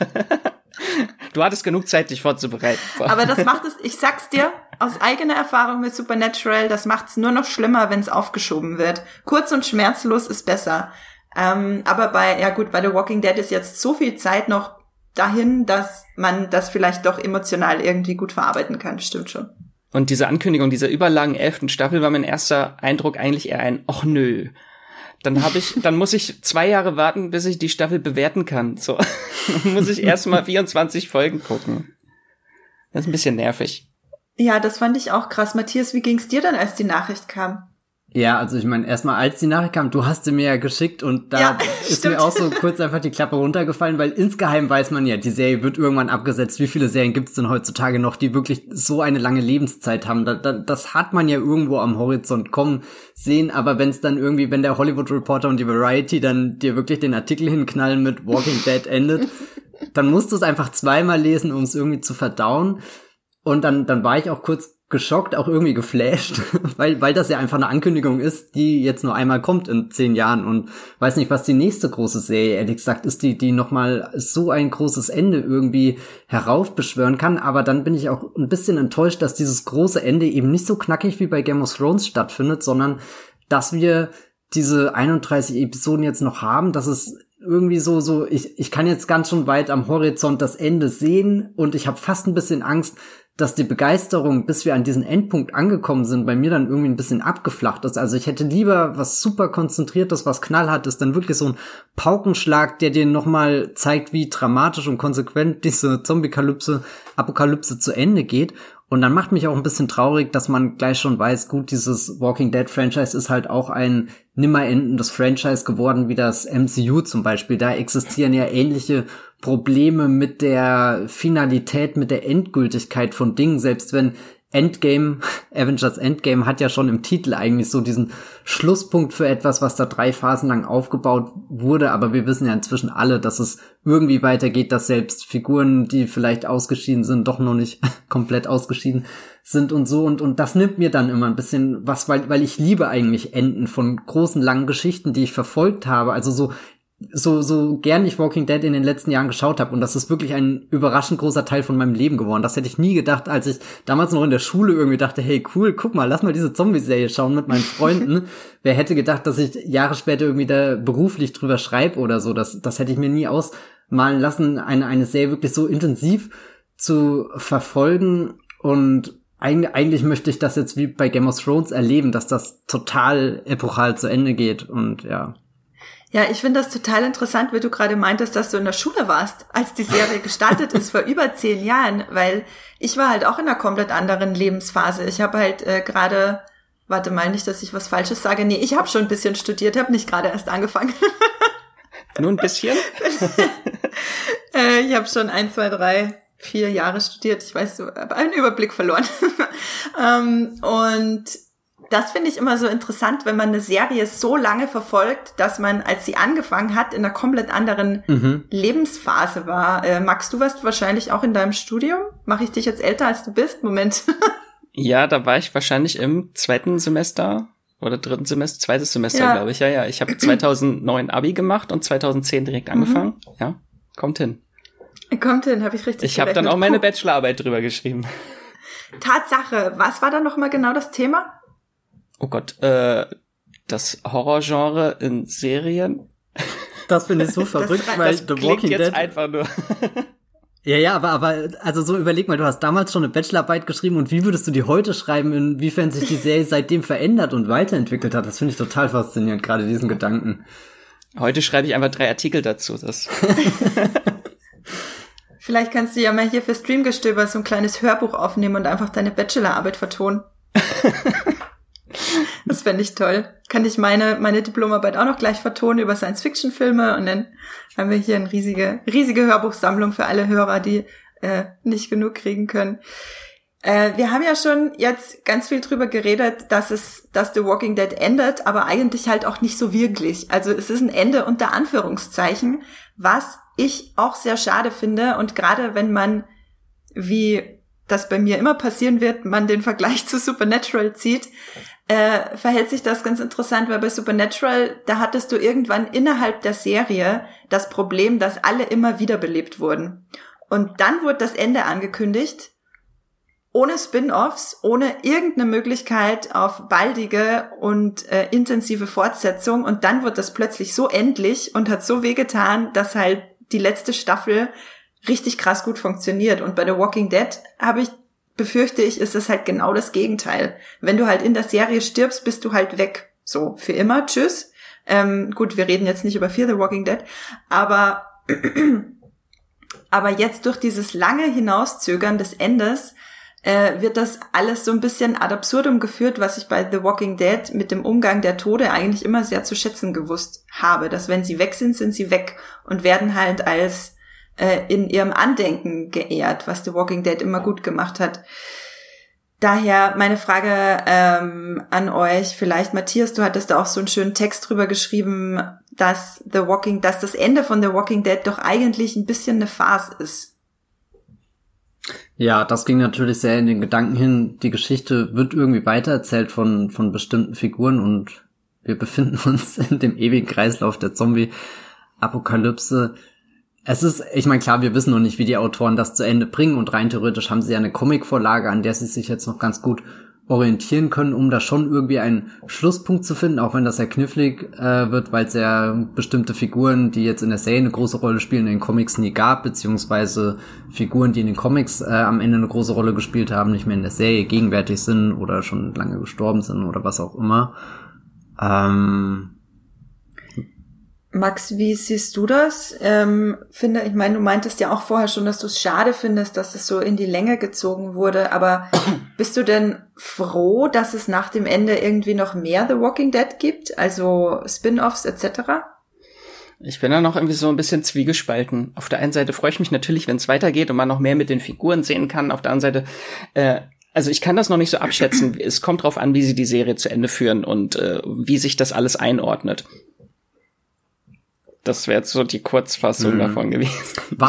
Du hattest genug Zeit, dich vorzubereiten. So. Aber das macht es, ich sag's dir, aus eigener Erfahrung mit Supernatural, das macht's nur noch schlimmer, wenn es aufgeschoben wird. Kurz und schmerzlos ist besser. Ähm, aber bei, ja gut, bei The Walking Dead ist jetzt so viel Zeit noch dahin, dass man das vielleicht doch emotional irgendwie gut verarbeiten kann. Stimmt schon. Und diese Ankündigung dieser überlangen elften Staffel war mein erster Eindruck eigentlich eher ein, ach nö. Dann habe ich, dann muss ich zwei Jahre warten, bis ich die Staffel bewerten kann. So <laughs> muss ich erstmal 24 Folgen gucken. Das ist ein bisschen nervig. Ja, das fand ich auch krass. Matthias, wie ging's dir dann, als die Nachricht kam? Ja, also ich meine, erstmal als die Nachricht kam, du hast sie mir ja geschickt und da ja, ist stimmt. mir auch so kurz einfach die Klappe runtergefallen, weil insgeheim weiß man ja, die Serie wird irgendwann abgesetzt. Wie viele Serien gibt es denn heutzutage noch, die wirklich so eine lange Lebenszeit haben? Da, da, das hat man ja irgendwo am Horizont kommen sehen, aber wenn es dann irgendwie, wenn der Hollywood Reporter und die Variety dann dir wirklich den Artikel hinknallen mit Walking Dead endet, dann musst du es einfach zweimal lesen, um es irgendwie zu verdauen. Und dann, dann war ich auch kurz geschockt, auch irgendwie geflasht, <laughs> weil, weil das ja einfach eine Ankündigung ist, die jetzt nur einmal kommt in zehn Jahren und weiß nicht, was die nächste große Serie, ehrlich gesagt, ist, die, die nochmal so ein großes Ende irgendwie heraufbeschwören kann. Aber dann bin ich auch ein bisschen enttäuscht, dass dieses große Ende eben nicht so knackig wie bei Game of Thrones stattfindet, sondern dass wir diese 31 Episoden jetzt noch haben, dass es irgendwie so, so, ich, ich kann jetzt ganz schon weit am Horizont das Ende sehen und ich habe fast ein bisschen Angst, dass die Begeisterung, bis wir an diesen Endpunkt angekommen sind, bei mir dann irgendwie ein bisschen abgeflacht ist. Also ich hätte lieber was super konzentriertes, was knallhart ist, dann wirklich so ein Paukenschlag, der dir nochmal zeigt, wie dramatisch und konsequent diese Zombie-Kalypse, Apokalypse zu Ende geht. Und dann macht mich auch ein bisschen traurig, dass man gleich schon weiß, gut, dieses Walking Dead Franchise ist halt auch ein nimmer endendes Franchise geworden wie das MCU zum Beispiel. Da existieren ja ähnliche Probleme mit der Finalität, mit der Endgültigkeit von Dingen, selbst wenn Endgame, <laughs> Avengers Endgame hat ja schon im Titel eigentlich so diesen Schlusspunkt für etwas, was da drei Phasen lang aufgebaut wurde, aber wir wissen ja inzwischen alle, dass es irgendwie weitergeht, dass selbst Figuren, die vielleicht ausgeschieden sind, doch noch nicht <laughs> komplett ausgeschieden sind und so. Und, und das nimmt mir dann immer ein bisschen was, weil, weil ich liebe eigentlich Enden von großen, langen Geschichten, die ich verfolgt habe, also so so, so gern ich Walking Dead in den letzten Jahren geschaut habe. Und das ist wirklich ein überraschend großer Teil von meinem Leben geworden. Das hätte ich nie gedacht, als ich damals noch in der Schule irgendwie dachte, hey cool, guck mal, lass mal diese Zombie-Serie schauen mit meinen Freunden. <laughs> Wer hätte gedacht, dass ich Jahre später irgendwie da beruflich drüber schreibe oder so. Das, das hätte ich mir nie ausmalen lassen, eine, eine Serie wirklich so intensiv zu verfolgen. Und eigentlich, eigentlich möchte ich das jetzt wie bei Game of Thrones erleben, dass das total epochal zu Ende geht und ja. Ja, ich finde das total interessant, wie du gerade meintest, dass du in der Schule warst, als die Serie gestartet ist, vor <laughs> über zehn Jahren, weil ich war halt auch in einer komplett anderen Lebensphase. Ich habe halt äh, gerade, warte mal nicht, dass ich was Falsches sage. Nee, ich habe schon ein bisschen studiert, habe nicht gerade erst angefangen. <laughs> Nur ein bisschen? <laughs> äh, ich habe schon ein, zwei, drei, vier Jahre studiert. Ich weiß, habe einen Überblick verloren. ähm, und das finde ich immer so interessant, wenn man eine Serie so lange verfolgt, dass man, als sie angefangen hat, in einer komplett anderen mhm. Lebensphase war. Äh, Max, du warst wahrscheinlich auch in deinem Studium. Mache ich dich jetzt älter, als du bist? Moment. <laughs> ja, da war ich wahrscheinlich im zweiten Semester oder dritten Semester, zweites Semester, ja. glaube ich. Ja, ja. Ich habe 2009 Abi gemacht und 2010 direkt mhm. angefangen. Mhm. Ja, kommt hin. Kommt hin, habe ich richtig Ich habe dann auch meine Bachelorarbeit drüber geschrieben. Tatsache, was war dann noch mal genau das Thema? Oh Gott, äh, das Horrorgenre in Serien. Das finde ich so <laughs> verrückt, das, weil das The Walking jetzt Dead einfach nur. <laughs> Ja, ja, aber, aber, also so überleg mal, du hast damals schon eine Bachelorarbeit geschrieben und wie würdest du die heute schreiben, inwiefern sich die Serie seitdem verändert und weiterentwickelt hat? Das finde ich total faszinierend, gerade diesen Gedanken. Heute schreibe ich einfach drei Artikel dazu. Das <laughs> Vielleicht kannst du ja mal hier für Streamgestöber so ein kleines Hörbuch aufnehmen und einfach deine Bachelorarbeit vertonen. <laughs> Das fände ich toll. Kann ich meine, meine Diplomarbeit auch noch gleich vertonen über Science-Fiction-Filme und dann haben wir hier eine riesige, riesige Hörbuchsammlung für alle Hörer, die äh, nicht genug kriegen können. Äh, wir haben ja schon jetzt ganz viel drüber geredet, dass es, dass The Walking Dead endet, aber eigentlich halt auch nicht so wirklich. Also es ist ein Ende unter Anführungszeichen, was ich auch sehr schade finde und gerade wenn man wie das bei mir immer passieren wird, man den Vergleich zu Supernatural zieht, äh, verhält sich das ganz interessant, weil bei Supernatural, da hattest du irgendwann innerhalb der Serie das Problem, dass alle immer wiederbelebt wurden. Und dann wurde das Ende angekündigt, ohne Spin-offs, ohne irgendeine Möglichkeit auf baldige und äh, intensive Fortsetzung. Und dann wird das plötzlich so endlich und hat so wehgetan, dass halt die letzte Staffel richtig krass gut funktioniert. Und bei The Walking Dead habe ich befürchte ich, ist es halt genau das Gegenteil. Wenn du halt in der Serie stirbst, bist du halt weg. So, für immer, tschüss. Ähm, gut, wir reden jetzt nicht über Fear the Walking Dead, aber, <clears throat> aber jetzt durch dieses lange Hinauszögern des Endes äh, wird das alles so ein bisschen ad absurdum geführt, was ich bei The Walking Dead mit dem Umgang der Tode eigentlich immer sehr zu schätzen gewusst habe, dass wenn sie weg sind, sind sie weg und werden halt als äh, in ihrem Andenken geehrt, was The Walking Dead immer gut gemacht hat. Daher meine Frage ähm, an euch, vielleicht Matthias, du hattest da auch so einen schönen Text drüber geschrieben, dass The Walking, dass das Ende von The Walking Dead doch eigentlich ein bisschen eine Farce ist. Ja, das ging natürlich sehr in den Gedanken hin. Die Geschichte wird irgendwie weitererzählt von, von bestimmten Figuren und wir befinden <laughs> uns in dem ewigen Kreislauf der Zombie-Apokalypse. Es ist, ich meine, klar, wir wissen noch nicht, wie die Autoren das zu Ende bringen und rein theoretisch haben sie ja eine Comicvorlage, an der sie sich jetzt noch ganz gut orientieren können, um da schon irgendwie einen Schlusspunkt zu finden, auch wenn das sehr knifflig äh, wird, weil es ja bestimmte Figuren, die jetzt in der Serie eine große Rolle spielen, in den Comics nie gab, beziehungsweise Figuren, die in den Comics äh, am Ende eine große Rolle gespielt haben, nicht mehr in der Serie gegenwärtig sind oder schon lange gestorben sind oder was auch immer. Ähm, Max, wie siehst du das? Ähm, finde, ich meine, du meintest ja auch vorher schon, dass du es schade findest, dass es so in die Länge gezogen wurde. Aber <clears throat> bist du denn froh, dass es nach dem Ende irgendwie noch mehr The Walking Dead gibt, also Spin-offs etc.? Ich bin da noch irgendwie so ein bisschen zwiegespalten. Auf der einen Seite freue ich mich natürlich, wenn es weitergeht und man noch mehr mit den Figuren sehen kann. Auf der anderen Seite äh, also ich kann das noch nicht so abschätzen. es kommt drauf an, wie sie die Serie zu Ende führen und äh, wie sich das alles einordnet. Das wäre jetzt so die Kurzfassung mhm. davon gewesen. <laughs>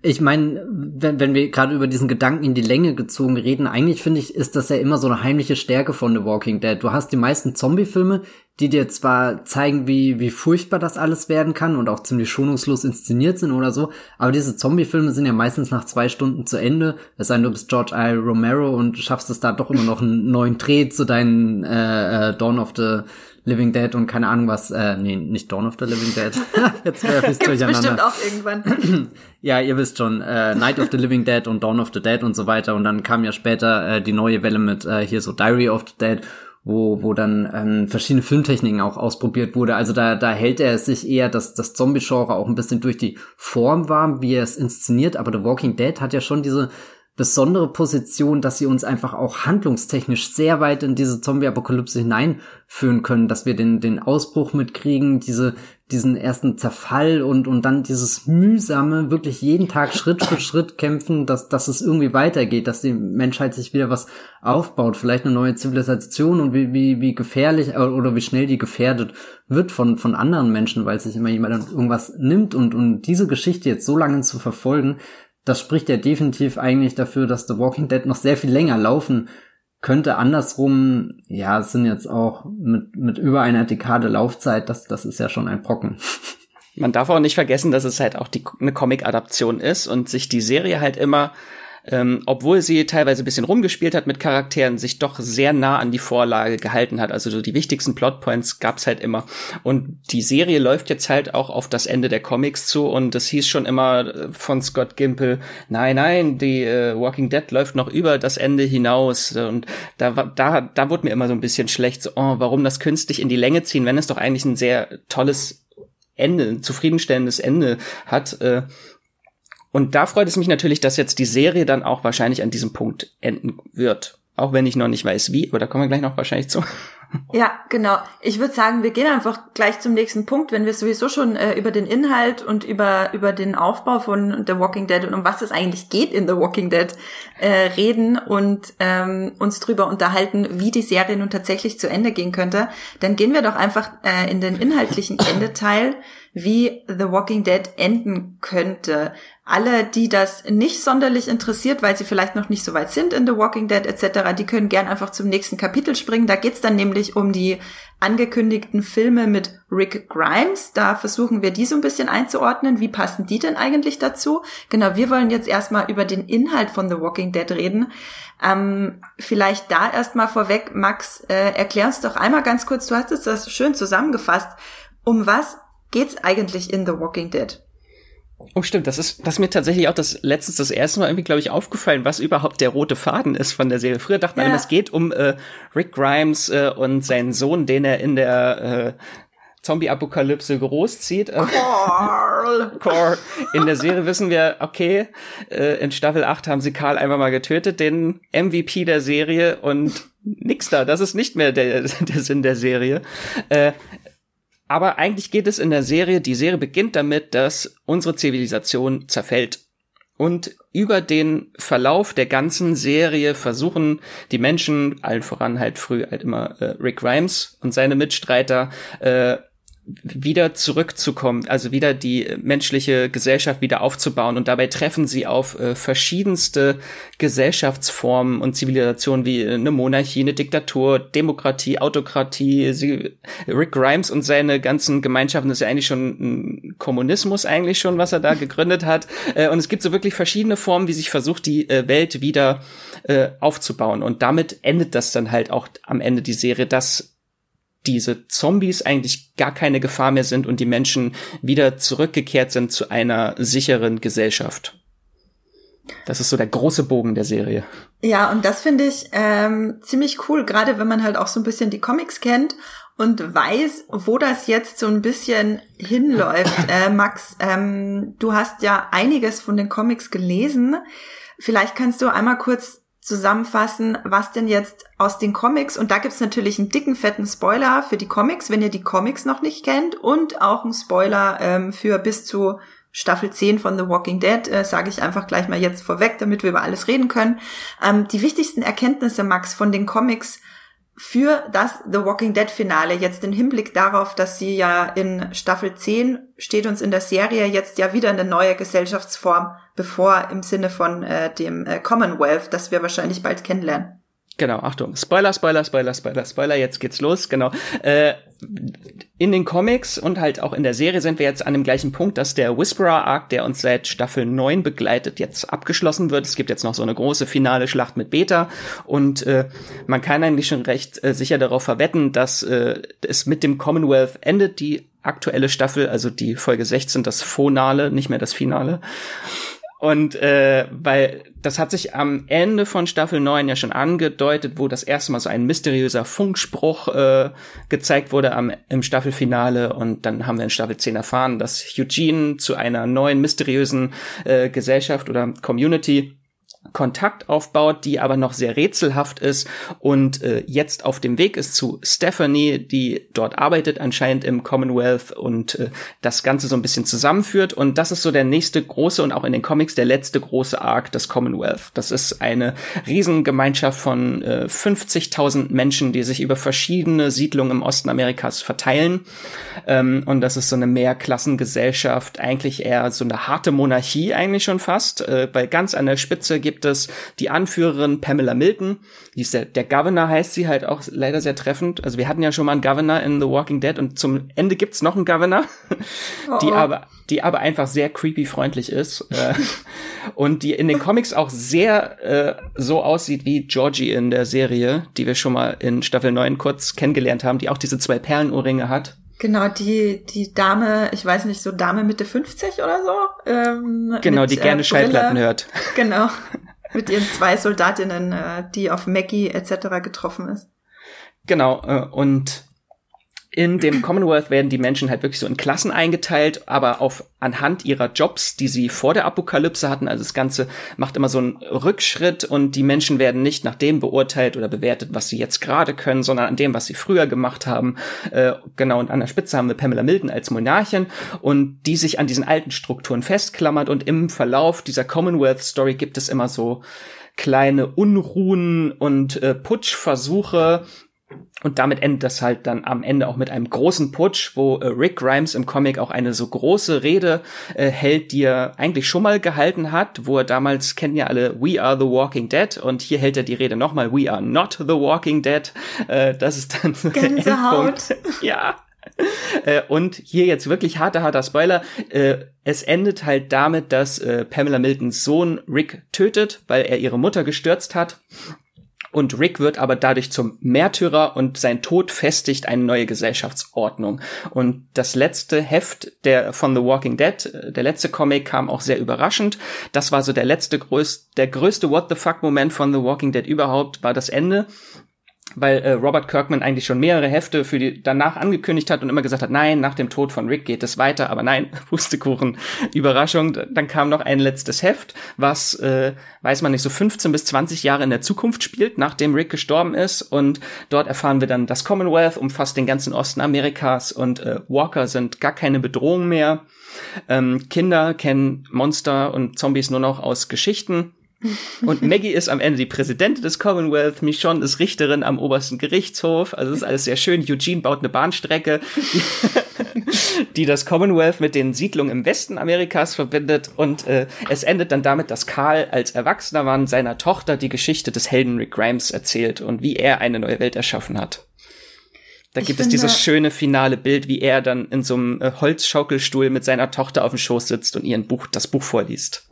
Ich meine, wenn, wenn wir gerade über diesen Gedanken in die Länge gezogen reden, eigentlich finde ich, ist das ja immer so eine heimliche Stärke von The Walking Dead. Du hast die meisten Zombie-Filme, die dir zwar zeigen, wie, wie furchtbar das alles werden kann und auch ziemlich schonungslos inszeniert sind oder so, aber diese Zombie-Filme sind ja meistens nach zwei Stunden zu Ende. Es sei denn, du bist George I. Romero und schaffst es da doch immer noch einen neuen Dreh zu deinen äh, äh, Dawn of the Living Dead und keine Ahnung was, äh, nee, nicht Dawn of the Living Dead. <laughs> Jetzt <laughs> wäre es durcheinander. bestimmt auch irgendwann. <clears throat> ja, ihr wisst schon, äh, Night of the Living Dead und Dawn of the Dead und so weiter und dann kam ja später äh, die neue Welle mit äh, hier so Diary of the Dead wo, wo dann ähm, verschiedene Filmtechniken auch ausprobiert wurde. Also da, da hält er sich eher das, das Zombie-Genre auch ein bisschen durch die Form warm, wie er es inszeniert. Aber The Walking Dead hat ja schon diese besondere Position, dass sie uns einfach auch handlungstechnisch sehr weit in diese Zombie-Apokalypse hineinführen können, dass wir den, den Ausbruch mitkriegen, diese, diesen ersten Zerfall und, und dann dieses mühsame, wirklich jeden Tag Schritt für Schritt kämpfen, dass, dass es irgendwie weitergeht, dass die Menschheit sich wieder was aufbaut, vielleicht eine neue Zivilisation und wie, wie, wie gefährlich oder wie schnell die gefährdet wird von, von anderen Menschen, weil sich immer jemand irgendwas nimmt und, und diese Geschichte jetzt so lange zu verfolgen, das spricht ja definitiv eigentlich dafür, dass The Walking Dead noch sehr viel länger laufen könnte. Andersrum, ja, es sind jetzt auch mit, mit über einer Dekade Laufzeit, das, das ist ja schon ein Brocken. Man darf auch nicht vergessen, dass es halt auch die, eine Comic-Adaption ist und sich die Serie halt immer ähm, obwohl sie teilweise ein bisschen rumgespielt hat mit Charakteren, sich doch sehr nah an die Vorlage gehalten hat. Also so die wichtigsten Plotpoints gab's halt immer. Und die Serie läuft jetzt halt auch auf das Ende der Comics zu und es hieß schon immer äh, von Scott Gimple, nein, nein, die äh, Walking Dead läuft noch über das Ende hinaus. Und da, da, da wurde mir immer so ein bisschen schlecht, so, oh, warum das künstlich in die Länge ziehen, wenn es doch eigentlich ein sehr tolles Ende, ein zufriedenstellendes Ende hat. Äh, und da freut es mich natürlich, dass jetzt die Serie dann auch wahrscheinlich an diesem Punkt enden wird. Auch wenn ich noch nicht weiß, wie, aber da kommen wir gleich noch wahrscheinlich zu. <laughs> Ja, genau. Ich würde sagen, wir gehen einfach gleich zum nächsten Punkt, wenn wir sowieso schon äh, über den Inhalt und über, über den Aufbau von The Walking Dead und um was es eigentlich geht in The Walking Dead äh, reden und ähm, uns drüber unterhalten, wie die Serie nun tatsächlich zu Ende gehen könnte. Dann gehen wir doch einfach äh, in den inhaltlichen <laughs> Endeteil, wie The Walking Dead enden könnte alle, die das nicht sonderlich interessiert, weil sie vielleicht noch nicht so weit sind in The Walking Dead etc., die können gern einfach zum nächsten Kapitel springen. Da geht's dann nämlich um die angekündigten Filme mit Rick Grimes. Da versuchen wir die so ein bisschen einzuordnen. Wie passen die denn eigentlich dazu? Genau, wir wollen jetzt erstmal über den Inhalt von The Walking Dead reden. Ähm, vielleicht da erstmal vorweg, Max, äh, erklär uns doch einmal ganz kurz, du hast es das schön zusammengefasst. Um was geht's eigentlich in The Walking Dead? Oh, stimmt. Das ist, das ist mir tatsächlich auch das letztes, das erste Mal irgendwie, glaube ich, aufgefallen, was überhaupt der rote Faden ist von der Serie. Früher dachte man, ja. es geht um äh, Rick Grimes äh, und seinen Sohn, den er in der äh, Zombie-Apokalypse großzieht. Carl. <laughs> Carl. In der Serie wissen wir, okay, äh, in Staffel 8 haben sie Carl einfach mal getötet, den MVP der Serie und nix da. Das ist nicht mehr der, der Sinn der Serie. Aber eigentlich geht es in der Serie, die Serie beginnt damit, dass unsere Zivilisation zerfällt. Und über den Verlauf der ganzen Serie versuchen die Menschen, allen voran halt früh halt immer äh, Rick Grimes und seine Mitstreiter, äh, wieder zurückzukommen, also wieder die menschliche Gesellschaft wieder aufzubauen. Und dabei treffen sie auf äh, verschiedenste Gesellschaftsformen und Zivilisationen wie äh, eine Monarchie, eine Diktatur, Demokratie, Autokratie. Sie, Rick Grimes und seine ganzen Gemeinschaften, das ist ja eigentlich schon ein Kommunismus eigentlich schon, was er da gegründet hat. Äh, und es gibt so wirklich verschiedene Formen, wie sich versucht, die äh, Welt wieder äh, aufzubauen. Und damit endet das dann halt auch am Ende die Serie, dass diese Zombies eigentlich gar keine Gefahr mehr sind und die Menschen wieder zurückgekehrt sind zu einer sicheren Gesellschaft. Das ist so der große Bogen der Serie. Ja, und das finde ich ähm, ziemlich cool, gerade wenn man halt auch so ein bisschen die Comics kennt und weiß, wo das jetzt so ein bisschen hinläuft. <coughs> Äh, Max, ähm, du hast ja einiges von den Comics gelesen. Vielleicht kannst du einmal kurz zusammenfassen, was denn jetzt aus den Comics, und da gibt's natürlich einen dicken, fetten Spoiler für die Comics, wenn ihr die Comics noch nicht kennt, und auch einen Spoiler ähm, für bis zu Staffel 10 von The Walking Dead, äh, sage ich einfach gleich mal jetzt vorweg, damit wir über alles reden können. Ähm, die wichtigsten Erkenntnisse, Max, von den Comics für das The Walking Dead Finale, jetzt im Hinblick darauf, dass sie ja in Staffel 10 steht uns in der Serie jetzt ja wieder eine neue Gesellschaftsform bevor im Sinne von äh, dem äh, Commonwealth, das wir wahrscheinlich bald kennenlernen. Genau, Achtung. Spoiler, Spoiler, Spoiler, Spoiler, Spoiler, jetzt geht's los, genau. Äh, in den Comics und halt auch in der Serie sind wir jetzt an dem gleichen Punkt, dass der Whisperer-Arc, der uns seit Staffel 9 begleitet, jetzt abgeschlossen wird. Es gibt jetzt noch so eine große finale Schlacht mit Beta und äh, man kann eigentlich schon recht äh, sicher darauf verwetten, dass äh, es mit dem Commonwealth endet, die aktuelle Staffel, also die Folge 16, das Finale, nicht mehr das Finale. Und äh, weil das hat sich am Ende von Staffel 9 ja schon angedeutet, wo das erste Mal so ein mysteriöser Funkspruch äh, gezeigt wurde am, im Staffelfinale. Und dann haben wir in Staffel 10 erfahren, dass Eugene zu einer neuen mysteriösen äh, Gesellschaft oder Community Kontakt aufbaut, die aber noch sehr rätselhaft ist und äh, jetzt auf dem Weg ist zu Stephanie, die dort arbeitet anscheinend im Commonwealth und äh, das Ganze so ein bisschen zusammenführt. Und das ist so der nächste große und auch in den Comics der letzte große Arc des Commonwealth. Das ist eine Riesengemeinschaft von äh, 50.000 Menschen, die sich über verschiedene Siedlungen im Osten Amerikas verteilen. Ähm, und das ist so eine Mehrklassengesellschaft, eigentlich eher so eine harte Monarchie eigentlich schon fast, äh, weil ganz an der Spitze gibt es die Anführerin Pamela Milton. Die ist der, der Governor heißt sie halt auch leider sehr treffend. Also wir hatten ja schon mal einen Governor in The Walking Dead und zum Ende gibt's noch einen Governor, oh, <laughs> die aber die aber einfach sehr creepy freundlich ist äh, und die in den Comics auch sehr äh, so aussieht wie Georgie in der Serie, die wir schon mal in Staffel 9 kurz kennengelernt haben, die auch diese zwei Perlenohrringe hat. Genau, die, die Dame, ich weiß nicht, so Dame Mitte 50 oder so. Ähm, genau, mit, die gerne äh, Schallplatten hört. Genau, <laughs> mit ihren zwei Soldatinnen, äh, die auf Maggie etc. getroffen ist. Genau, äh, und in dem Commonwealth werden die Menschen halt wirklich so in Klassen eingeteilt, aber auf anhand ihrer Jobs, die sie vor der Apokalypse hatten. Also das Ganze macht immer so einen Rückschritt und die Menschen werden nicht nach dem beurteilt oder bewertet, was sie jetzt gerade können, sondern an dem, was sie früher gemacht haben. Äh, genau, und an der Spitze haben wir Pamela Milton als Monarchin und die sich an diesen alten Strukturen festklammert und im Verlauf dieser Commonwealth Story gibt es immer so kleine Unruhen und äh, Putschversuche, und damit endet das halt dann am Ende auch mit einem großen Putsch, wo äh, Rick Grimes im Comic auch eine so große Rede äh, hält, die er eigentlich schon mal gehalten hat, wo er damals kennen ja alle We are the Walking Dead und hier hält er die Rede nochmal We are not the Walking Dead. Äh, das ist dann so Gänsehaut. <laughs> ja. Äh, und hier jetzt wirklich harter, harter Spoiler. Äh, es endet halt damit, dass äh, Pamela Miltons Sohn Rick tötet, weil er ihre Mutter gestürzt hat. Und Rick wird aber dadurch zum Märtyrer und sein Tod festigt eine neue Gesellschaftsordnung. Und das letzte Heft der von The Walking Dead, äh, der letzte Comic kam auch sehr überraschend. Das war so der letzte größte, der größte What the fuck Moment von The Walking Dead überhaupt, war das Ende weil äh, Robert Kirkman eigentlich schon mehrere Hefte für die danach angekündigt hat und immer gesagt hat, nein, nach dem Tod von Rick geht es weiter, aber nein, <laughs> Pustekuchen, Überraschung. Dann kam noch ein letztes Heft, was, äh, weiß man nicht, so 15 bis 20 Jahre in der Zukunft spielt, nachdem Rick gestorben ist. Und dort erfahren wir dann, das Commonwealth umfasst den ganzen Osten Amerikas und äh, Walker sind gar keine Bedrohung mehr. Ähm, Kinder kennen Monster und Zombies nur noch aus Geschichten. Und Maggie ist am Ende die Präsidentin des Commonwealth, Michonne ist Richterin am obersten Gerichtshof. Also es ist alles sehr schön. Eugene baut eine Bahnstrecke, die, die das Commonwealth mit den Siedlungen im Westen Amerikas verbindet. Und äh, es endet dann damit, dass Karl als erwachsener Mann seiner Tochter die Geschichte des Helden Rick Grimes erzählt und wie er eine neue Welt erschaffen hat. Da gibt es dieses schöne finale Bild, wie er dann in so einem äh, Holzschaukelstuhl mit seiner Tochter auf dem Schoß sitzt und ihr Buch, das Buch vorliest.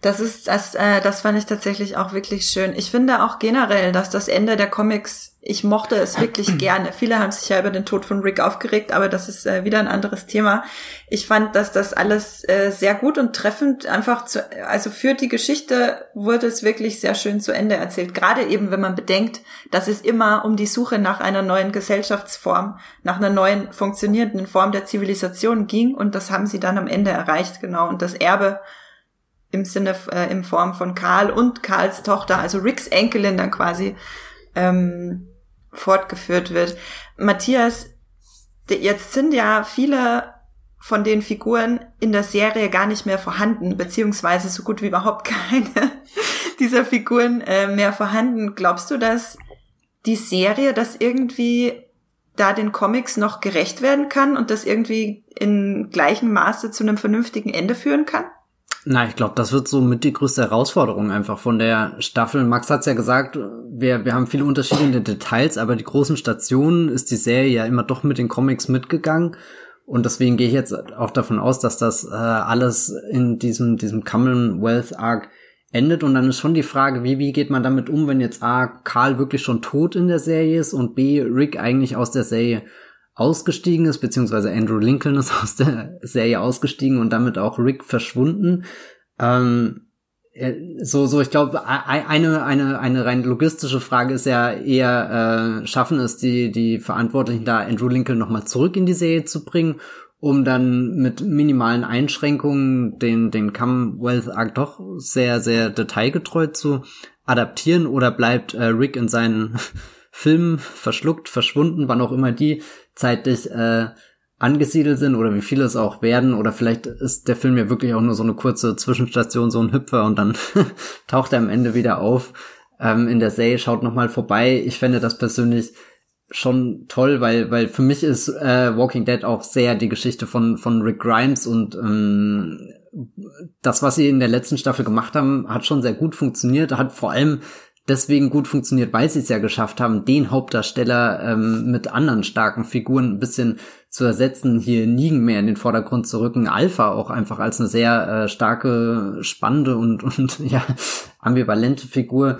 Das ist, das, äh, das fand ich tatsächlich auch wirklich schön. Ich finde auch generell, dass das Ende der Comics, ich mochte es wirklich <clears throat> gerne. Viele haben sich ja über den Tod von Rick aufgeregt, aber das ist äh, wieder ein anderes Thema. Ich fand, dass das alles äh, sehr gut und treffend einfach zu, also für die Geschichte wurde es wirklich sehr schön zu Ende erzählt. Gerade eben, wenn man bedenkt, dass es immer um die Suche nach einer neuen Gesellschaftsform, nach einer neuen funktionierenden Form der Zivilisation ging und das haben sie dann am Ende erreicht, genau. Und das Erbe im Sinne, äh, in Form von Karl und Karls Tochter, also Ricks Enkelin dann quasi ähm, fortgeführt wird. Matthias, jetzt sind ja viele von den Figuren in der Serie gar nicht mehr vorhanden, beziehungsweise so gut wie überhaupt <laughs> keine dieser Figuren äh, mehr vorhanden. Glaubst du, dass die Serie das irgendwie da den Comics noch gerecht werden kann und das irgendwie in gleichem Maße zu einem vernünftigen Ende führen kann? Na, ich glaube, das wird so mit die größte Herausforderung einfach von der Staffel. Max hat's ja gesagt, wir, wir haben viele den Details, aber die großen Stationen ist die Serie ja immer doch mit den Comics mitgegangen. Und deswegen gehe ich jetzt auch davon aus, dass das äh, alles in diesem, diesem Commonwealth Arc endet. Und dann ist schon die Frage, wie, wie geht man damit um, wenn jetzt A, Karl wirklich schon tot in der Serie ist und B, Rick eigentlich aus der Serie ausgestiegen ist, beziehungsweise Andrew Lincoln ist aus der Serie ausgestiegen und damit auch Rick verschwunden. Ähm, so, so, ich glaube, eine, eine, eine rein logistische Frage ist ja eher, äh, schaffen es die, die Verantwortlichen da, Andrew Lincoln nochmal zurück in die Serie zu bringen, um dann mit minimalen Einschränkungen den, den Commonwealth Arc doch sehr, sehr detailgetreu zu adaptieren oder bleibt äh, Rick in seinen <laughs> Filmen verschluckt, verschwunden, wann auch immer die zeitlich äh, angesiedelt sind oder wie viele es auch werden oder vielleicht ist der Film ja wirklich auch nur so eine kurze Zwischenstation, so ein Hüpfer und dann <laughs> taucht er am Ende wieder auf ähm, in der Serie, schaut nochmal vorbei. Ich fände das persönlich schon toll, weil weil für mich ist äh, Walking Dead auch sehr die Geschichte von von Rick Grimes und ähm, das, was sie in der letzten Staffel gemacht haben, hat schon sehr gut funktioniert, hat vor allem deswegen gut funktioniert, weil sie es ja geschafft haben, den Hauptdarsteller ähm, mit anderen starken Figuren ein bisschen zu ersetzen, hier Nigen mehr in den Vordergrund zu rücken, Alpha auch einfach als eine sehr äh, starke, spannende und, <laughs> und ja, ambivalente Figur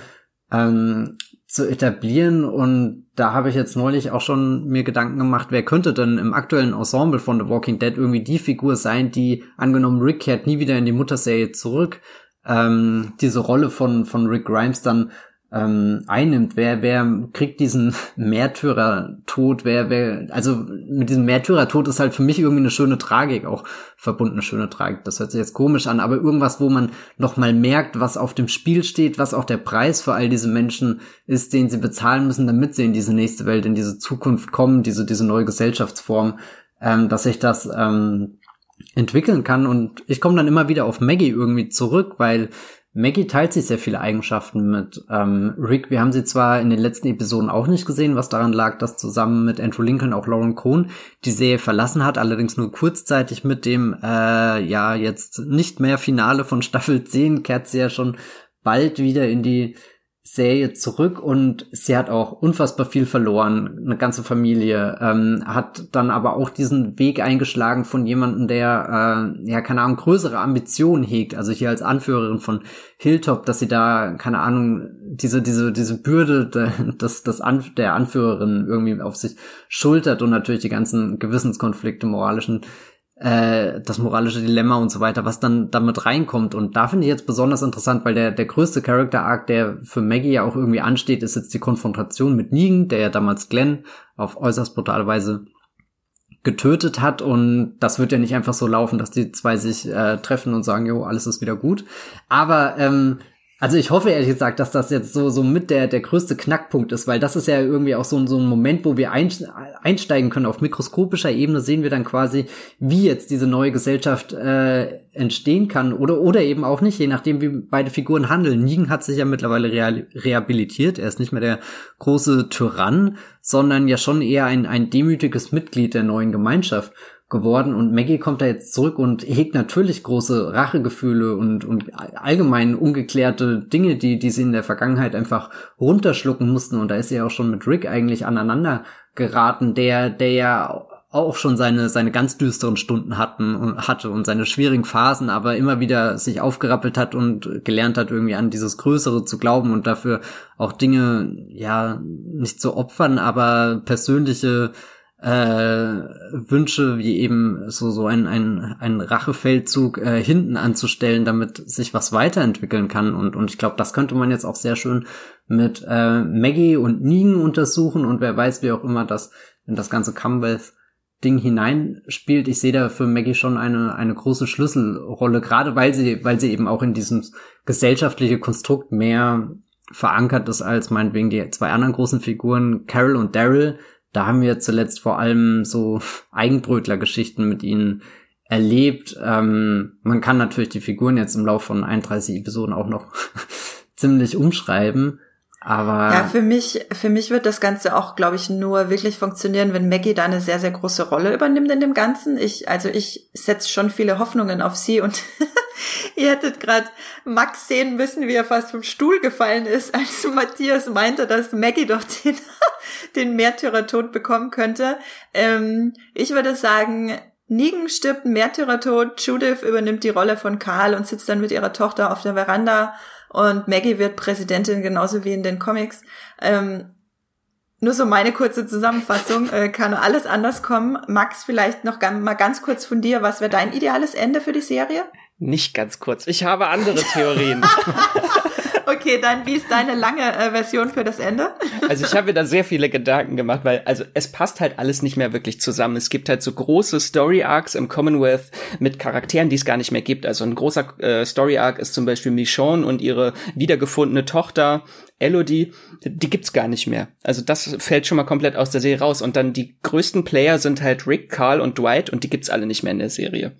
ähm, zu etablieren. Und da habe ich jetzt neulich auch schon mir Gedanken gemacht, wer könnte denn im aktuellen Ensemble von The Walking Dead irgendwie die Figur sein, die angenommen Rick kehrt nie wieder in die Mutterserie zurück, ähm, diese Rolle von, von Rick Grimes dann ähm, einnimmt. Wer, wer kriegt diesen Märtyrertod? Wer, wer, also mit diesem Märtyrertod ist halt für mich irgendwie eine schöne Tragik auch verbunden, eine schöne Tragik. Das hört sich jetzt komisch an, aber irgendwas, wo man nochmal merkt, was auf dem Spiel steht, was auch der Preis für all diese Menschen ist, den sie bezahlen müssen, damit sie in diese nächste Welt, in diese Zukunft kommen, diese, diese neue Gesellschaftsform, ähm, dass sich das ähm, entwickeln kann. Und ich komme dann immer wieder auf Maggie irgendwie zurück, weil Maggie teilt sich sehr viele Eigenschaften mit ähm, Rick. Wir haben sie zwar in den letzten Episoden auch nicht gesehen, was daran lag, dass zusammen mit Andrew Lincoln auch Lauren Cohn die Serie verlassen hat, allerdings nur kurzzeitig mit dem äh, ja jetzt nicht mehr Finale von Staffel 10 kehrt sie ja schon bald wieder in die Serie zurück und sie hat auch unfassbar viel verloren, eine ganze Familie, ähm, hat dann aber auch diesen Weg eingeschlagen von jemandem, der, äh, ja, keine Ahnung, größere Ambitionen hegt, also hier als Anführerin von Hilltop, dass sie da, keine Ahnung, diese, diese, diese Bürde des, des An der Anführerin irgendwie auf sich schultert und natürlich die ganzen Gewissenskonflikte, moralischen äh, das moralische Dilemma und so weiter, was dann damit reinkommt. Und da finde ich jetzt besonders interessant, weil der, der größte Character Arc, der für Maggie ja auch irgendwie ansteht, ist jetzt die Konfrontation mit Negan, der ja damals Glenn auf äußerst brutale Weise getötet hat und das wird ja nicht einfach so laufen, dass die zwei sich äh, treffen und sagen, jo, alles ist wieder gut. Aber ähm, also ich hoffe ehrlich gesagt, dass das jetzt so, so mit der, der größte Knackpunkt ist, weil das ist ja irgendwie auch so, so ein Moment, wo wir einsteigen können. Auf mikroskopischer Ebene sehen wir dann quasi, wie jetzt diese neue Gesellschaft äh, entstehen kann oder, oder eben auch nicht, je nachdem, wie beide Figuren handeln. Negan hat sich ja mittlerweile rehabilitiert. Er ist nicht mehr der große Tyrann, sondern ja schon eher ein, ein demütiges Mitglied der neuen Gemeinschaft geworden. Und Maggie kommt da jetzt zurück und hegt natürlich große Rachegefühle und, und allgemein ungeklärte Dinge, die, die sie in der Vergangenheit einfach runterschlucken mussten. Und da ist sie ja auch schon mit Rick eigentlich aneinander geraten, der, der ja auch schon seine, seine ganz düsteren Stunden hatten und hatte und seine schwierigen Phasen, aber immer wieder sich aufgerappelt hat und gelernt hat, irgendwie an dieses Größere zu glauben und dafür auch Dinge, ja, nicht zu opfern, aber persönliche äh, Wünsche, wie eben so, so ein, ein, ein Rachefeldzug äh, hinten anzustellen, damit sich was weiterentwickeln kann. Und, und ich glaube, das könnte man jetzt auch sehr schön mit äh, Maggie und Negan untersuchen und wer weiß, wie auch immer das in das ganze Commonwealth Ding hineinspielt. Ich sehe da für Maggie schon eine, eine große Schlüsselrolle, gerade weil sie, weil sie eben auch in diesem gesellschaftliche Konstrukt mehr verankert ist als meinetwegen die zwei anderen großen Figuren, Carol und Daryl, da haben wir zuletzt vor allem so <laughs> Eigenbrötler-Geschichten mit ihnen erlebt. Ähm, man kann natürlich die Figuren jetzt im Laufe von 31 Episoden auch noch <laughs> ziemlich umschreiben. Aber ja, für mich, für mich wird das Ganze auch, glaube ich, nur wirklich funktionieren, wenn Maggie da eine sehr, sehr große Rolle übernimmt in dem Ganzen. Ich, also ich setze schon viele Hoffnungen auf sie und <laughs> Ihr hättet gerade Max sehen müssen, wie er fast vom Stuhl gefallen ist, als Matthias meinte, dass Maggie doch den, <laughs> den Märtyrertod bekommen könnte. Ähm, ich würde sagen, Negan stirbt ein Märtyrertod, Judith übernimmt die Rolle von Karl und sitzt dann mit ihrer Tochter auf der Veranda und Maggie wird Präsidentin, genauso wie in den Comics. Ähm, nur so meine kurze Zusammenfassung, äh, kann alles anders kommen. Max, vielleicht noch mal ganz kurz von dir, was wäre dein ideales Ende für die Serie? Nicht ganz kurz. Ich habe andere Theorien. <laughs> okay, dann wie ist deine lange äh, Version für das Ende? also ich habe mir da sehr viele Gedanken gemacht, weil also es passt halt alles nicht mehr wirklich zusammen. Es gibt halt so große Story Arcs im Commonwealth mit Charakteren, die es gar nicht mehr gibt. Also ein großer äh, Story Arc ist zum Beispiel Michonne und ihre wiedergefundene Tochter Elodie, die gibt's gar nicht mehr. Also das fällt schon mal komplett aus der Serie raus. Und dann die größten Player sind halt Rick, Carl und Dwight und die gibt's alle nicht mehr in der Serie.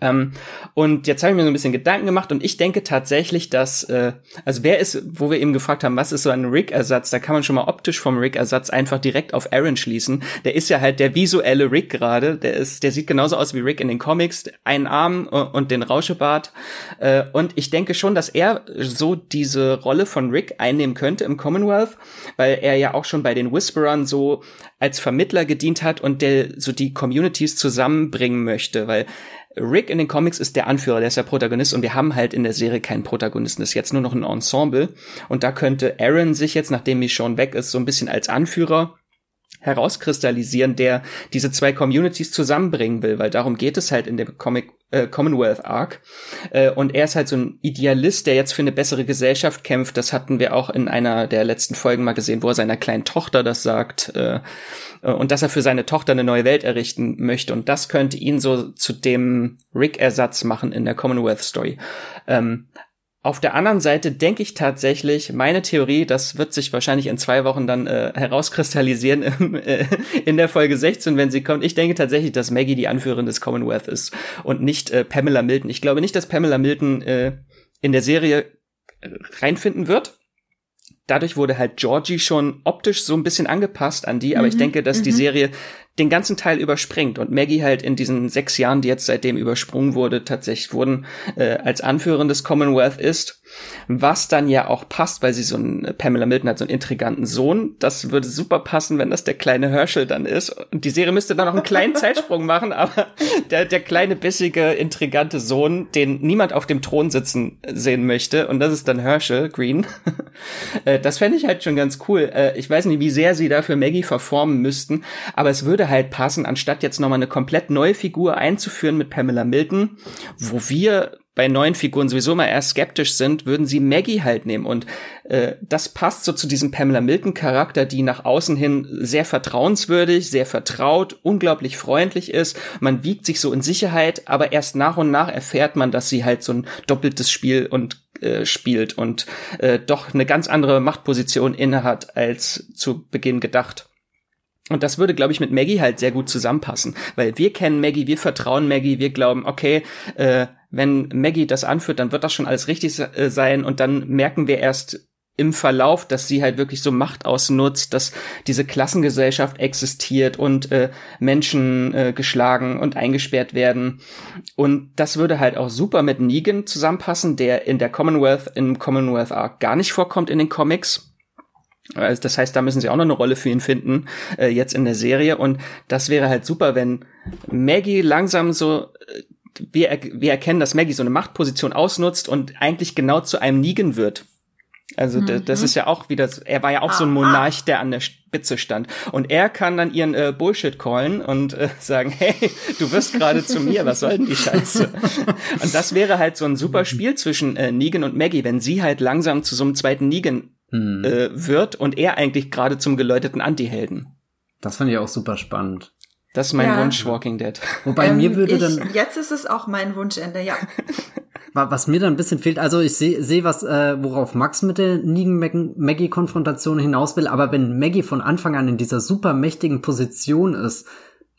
Ähm, und jetzt habe ich mir so ein bisschen Gedanken gemacht und ich denke tatsächlich, dass, äh, also wer ist, wo wir eben gefragt haben, was ist so ein Rick-Ersatz, da kann man schon mal optisch vom Rick-Ersatz einfach direkt auf Aaron schließen. Der ist ja halt der visuelle Rick gerade, der ist, der sieht genauso aus wie Rick in den Comics, einen Arm und den Rauschebart. Äh, und ich denke schon, dass er so diese Rolle von Rick einnehmen könnte im Commonwealth, weil er ja auch schon bei den Whisperern so als Vermittler gedient hat und der so die Communities zusammenbringen möchte, weil Rick in den Comics ist der Anführer, der ist der Protagonist und wir haben halt in der Serie keinen Protagonisten, ist jetzt nur noch ein Ensemble. Und da könnte Aaron sich jetzt, nachdem Michonne weg ist, so ein bisschen als Anführer herauskristallisieren, der diese zwei Communities zusammenbringen will, weil darum geht es halt in dem Comic äh, Commonwealth Arc. Äh, und er ist halt so ein Idealist, der jetzt für eine bessere Gesellschaft kämpft. Das hatten wir auch in einer der letzten Folgen mal gesehen, wo er seiner kleinen Tochter das sagt. Äh, äh, und dass er für seine Tochter eine neue Welt errichten möchte. Und das könnte ihn so zu dem Rick-Ersatz machen in der Commonwealth Story. Ähm, auf der anderen Seite denke ich tatsächlich, meine Theorie, das wird sich wahrscheinlich in zwei Wochen dann äh, herauskristallisieren <laughs> im, äh, in der Folge 16, wenn sie kommt. Ich denke tatsächlich, dass Maggie die Anführerin des Commonwealth ist und nicht äh, Pamela Milton. Ich glaube nicht, dass Pamela Milton äh, in der Serie reinfinden wird dadurch wurde halt Georgie schon optisch so ein bisschen angepasst an die, aber mhm, ich denke, dass die mhm. Serie den ganzen Teil überspringt und Maggie halt in diesen sechs Jahren, die jetzt seitdem übersprungen wurde, tatsächlich wurden, äh, als Anführerin des Commonwealth ist, was dann ja auch passt, weil sie so ein, äh, Pamela Milton hat so einen intriganten Sohn, das würde super passen, wenn das der kleine Herschel dann ist. Und die Serie müsste dann noch einen kleinen <laughs> Zeitsprung machen, aber der, der kleine, bissige, intrigante Sohn, den niemand auf dem Thron sitzen sehen möchte. Und das ist dann Herschel Green, <laughs> äh, das fände ich halt schon ganz cool. Äh, ich weiß nicht, wie sehr sie dafür Maggie verformen müssten, aber es würde würde halt passen, anstatt jetzt nochmal eine komplett neue Figur einzuführen mit Pamela Milton, wo wir bei neuen Figuren sowieso mal eher skeptisch sind, würden sie Maggie halt nehmen. Und äh, das passt so zu diesem Pamela Milton-Charakter, die nach außen hin sehr vertrauenswürdig, sehr vertraut, unglaublich freundlich ist. Man wiegt sich so in Sicherheit, aber erst nach und nach erfährt man, dass sie halt so ein doppeltes Spiel und äh, spielt und äh, doch eine ganz andere Machtposition innehat als zu Beginn gedacht. Und das würde, glaube ich, mit Maggie halt sehr gut zusammenpassen, weil wir kennen Maggie, wir vertrauen Maggie, wir glauben, okay, äh, wenn Maggie das anführt, dann wird das schon alles richtig äh, sein. Und dann merken wir erst im Verlauf, dass sie halt wirklich so Macht ausnutzt, dass diese Klassengesellschaft existiert und äh, Menschen äh, geschlagen und eingesperrt werden. Und das würde halt auch super mit Negan zusammenpassen, der in der Commonwealth, im Commonwealth Arc gar nicht vorkommt in den Comics also das heißt, da müssen sie auch noch eine Rolle für ihn finden, äh, jetzt in der Serie. Und das wäre halt super, wenn Maggie langsam so, äh, wir, er wir erkennen, dass Maggie so eine Machtposition ausnutzt und eigentlich genau zu einem Negan wird. Also mhm. das ist ja auch wieder, er war ja auch ah, so ein ah, Monarch, ah. der an der Spitze stand. Und er kann dann ihren äh, Bullshit callen und äh, sagen, <laughs> hey, du wirst gerade zu mir, was soll denn die Scheiße? <laughs> und das wäre halt so ein super Spiel zwischen äh, Negan und Maggie, wenn sie halt langsam zu so einem zweiten Negan hm. äh, wird und er eigentlich gerade zum geläuteten Anti-Helden. Das fand ich auch super spannend. Das ist mein ja. Wunsch, Walking Dead. Wobei ähm, mir würde ich, dann. Jetzt ist es auch mein Wunschende, ja. <laughs> Was mir dann ein bisschen fehlt, also ich sehe, seh, was, äh, worauf Max mit der Negan-Maggie-Konfrontation hinaus will, aber wenn Maggie von Anfang an in dieser super mächtigen Position ist,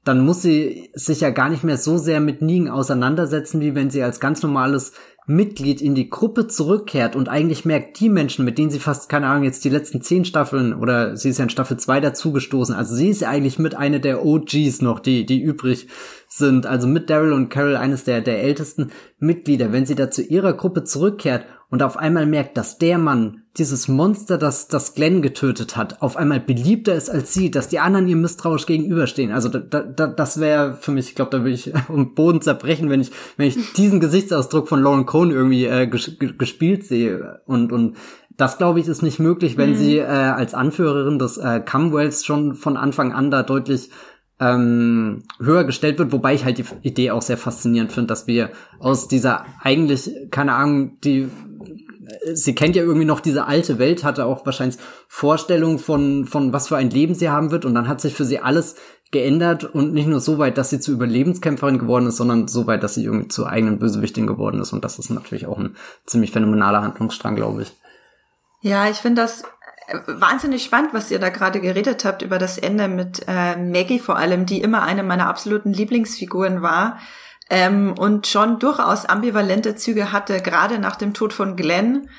dann muss sie sich ja gar nicht mehr so sehr mit Negan auseinandersetzen, wie wenn sie als ganz normales Mitglied in die Gruppe zurückkehrt und eigentlich merkt, die Menschen, mit denen sie fast, keine Ahnung, jetzt die letzten zehn Staffeln oder sie ist ja in Staffel zwei dazugestoßen, also sie ist ja eigentlich mit einer der OGs noch, die, die übrig sind, also mit Daryl und Carol eines der, der ältesten Mitglieder, wenn sie da zu ihrer Gruppe zurückkehrt und auf einmal merkt, dass der Mann, dieses Monster, das, das Glenn getötet hat, auf einmal beliebter ist als sie, dass die anderen ihr misstrauisch gegenüberstehen. Also da, da, das wäre für mich, ich glaube, da würde ich <laughs> um Boden zerbrechen, wenn ich, wenn ich diesen Gesichtsausdruck von Lauren Cohn irgendwie äh, ges gespielt sehe. Und, und das, glaube ich, ist nicht möglich, wenn mhm. sie äh, als Anführerin des äh, Commonwealths schon von Anfang an da deutlich ähm, höher gestellt wird, wobei ich halt die Idee auch sehr faszinierend finde, dass wir aus dieser eigentlich, keine Ahnung, die sie kennt ja irgendwie noch diese alte Welt, hatte auch wahrscheinlich Vorstellungen von, von was für ein Leben sie haben wird. Und dann hat sich für sie alles geändert und nicht nur so weit, dass sie zu Überlebenskämpferin geworden ist, sondern so weit, dass sie irgendwie zur eigenen Bösewichtin geworden ist. Und das ist natürlich auch ein ziemlich phänomenaler Handlungsstrang, glaube ich. Ja, ich finde das wahnsinnig spannend, was ihr da gerade geredet habt über das Ende mit äh, Maggie vor allem, die immer eine meiner absoluten Lieblingsfiguren war ähm, und schon durchaus ambivalente Züge hatte, gerade nach dem Tod von Glenn.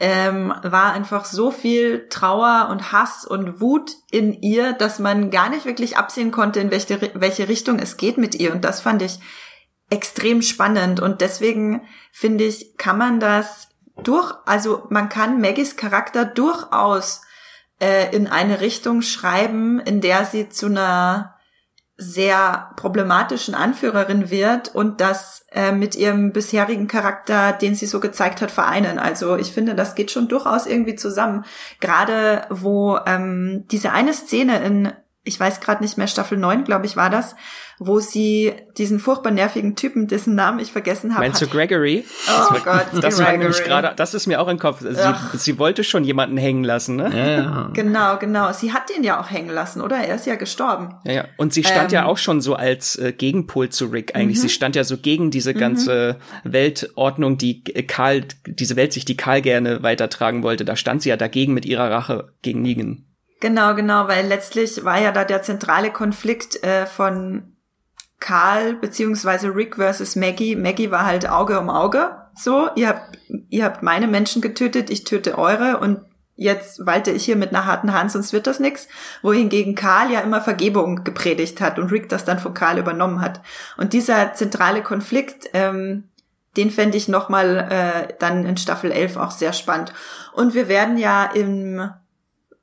Ähm, war einfach so viel Trauer und Hass und Wut in ihr, dass man gar nicht wirklich absehen konnte, in welche, welche Richtung es geht mit ihr. Und das fand ich extrem spannend. Und deswegen finde ich, kann man das durch, also man kann Maggies Charakter durchaus äh, in eine Richtung schreiben, in der sie zu einer sehr problematischen Anführerin wird und das äh, mit ihrem bisherigen Charakter, den sie so gezeigt hat, vereinen. Also ich finde, das geht schon durchaus irgendwie zusammen. Gerade wo ähm, diese eine Szene in, ich weiß gerade nicht mehr, Staffel 9, glaube ich, war das, wo sie diesen furchtbar nervigen Typen, dessen Namen ich vergessen habe. Meinst du Gregory? Oh das Gott, <laughs> das war nämlich gerade, das ist mir auch im Kopf. Sie, sie, wollte schon jemanden hängen lassen, ne? Ja, ja. Genau, genau. Sie hat ihn ja auch hängen lassen, oder? Er ist ja gestorben. Ja, ja. Und sie stand ähm, ja auch schon so als äh, Gegenpol zu Rick eigentlich. Mhm. Sie stand ja so gegen diese mhm. ganze mhm. Weltordnung, die Karl, diese Welt sich die Karl gerne weitertragen wollte. Da stand sie ja dagegen mit ihrer Rache gegen Negan. Genau, genau, weil letztlich war ja da der zentrale Konflikt äh, von Karl beziehungsweise Rick versus Maggie. Maggie war halt Auge um Auge. So, ihr habt, ihr habt meine Menschen getötet, ich töte eure und jetzt walte ich hier mit einer harten Hand, sonst wird das nix. Wohingegen Karl ja immer Vergebung gepredigt hat und Rick das dann von Karl übernommen hat. Und dieser zentrale Konflikt, ähm, den fände ich nochmal äh, dann in Staffel 11 auch sehr spannend. Und wir werden ja im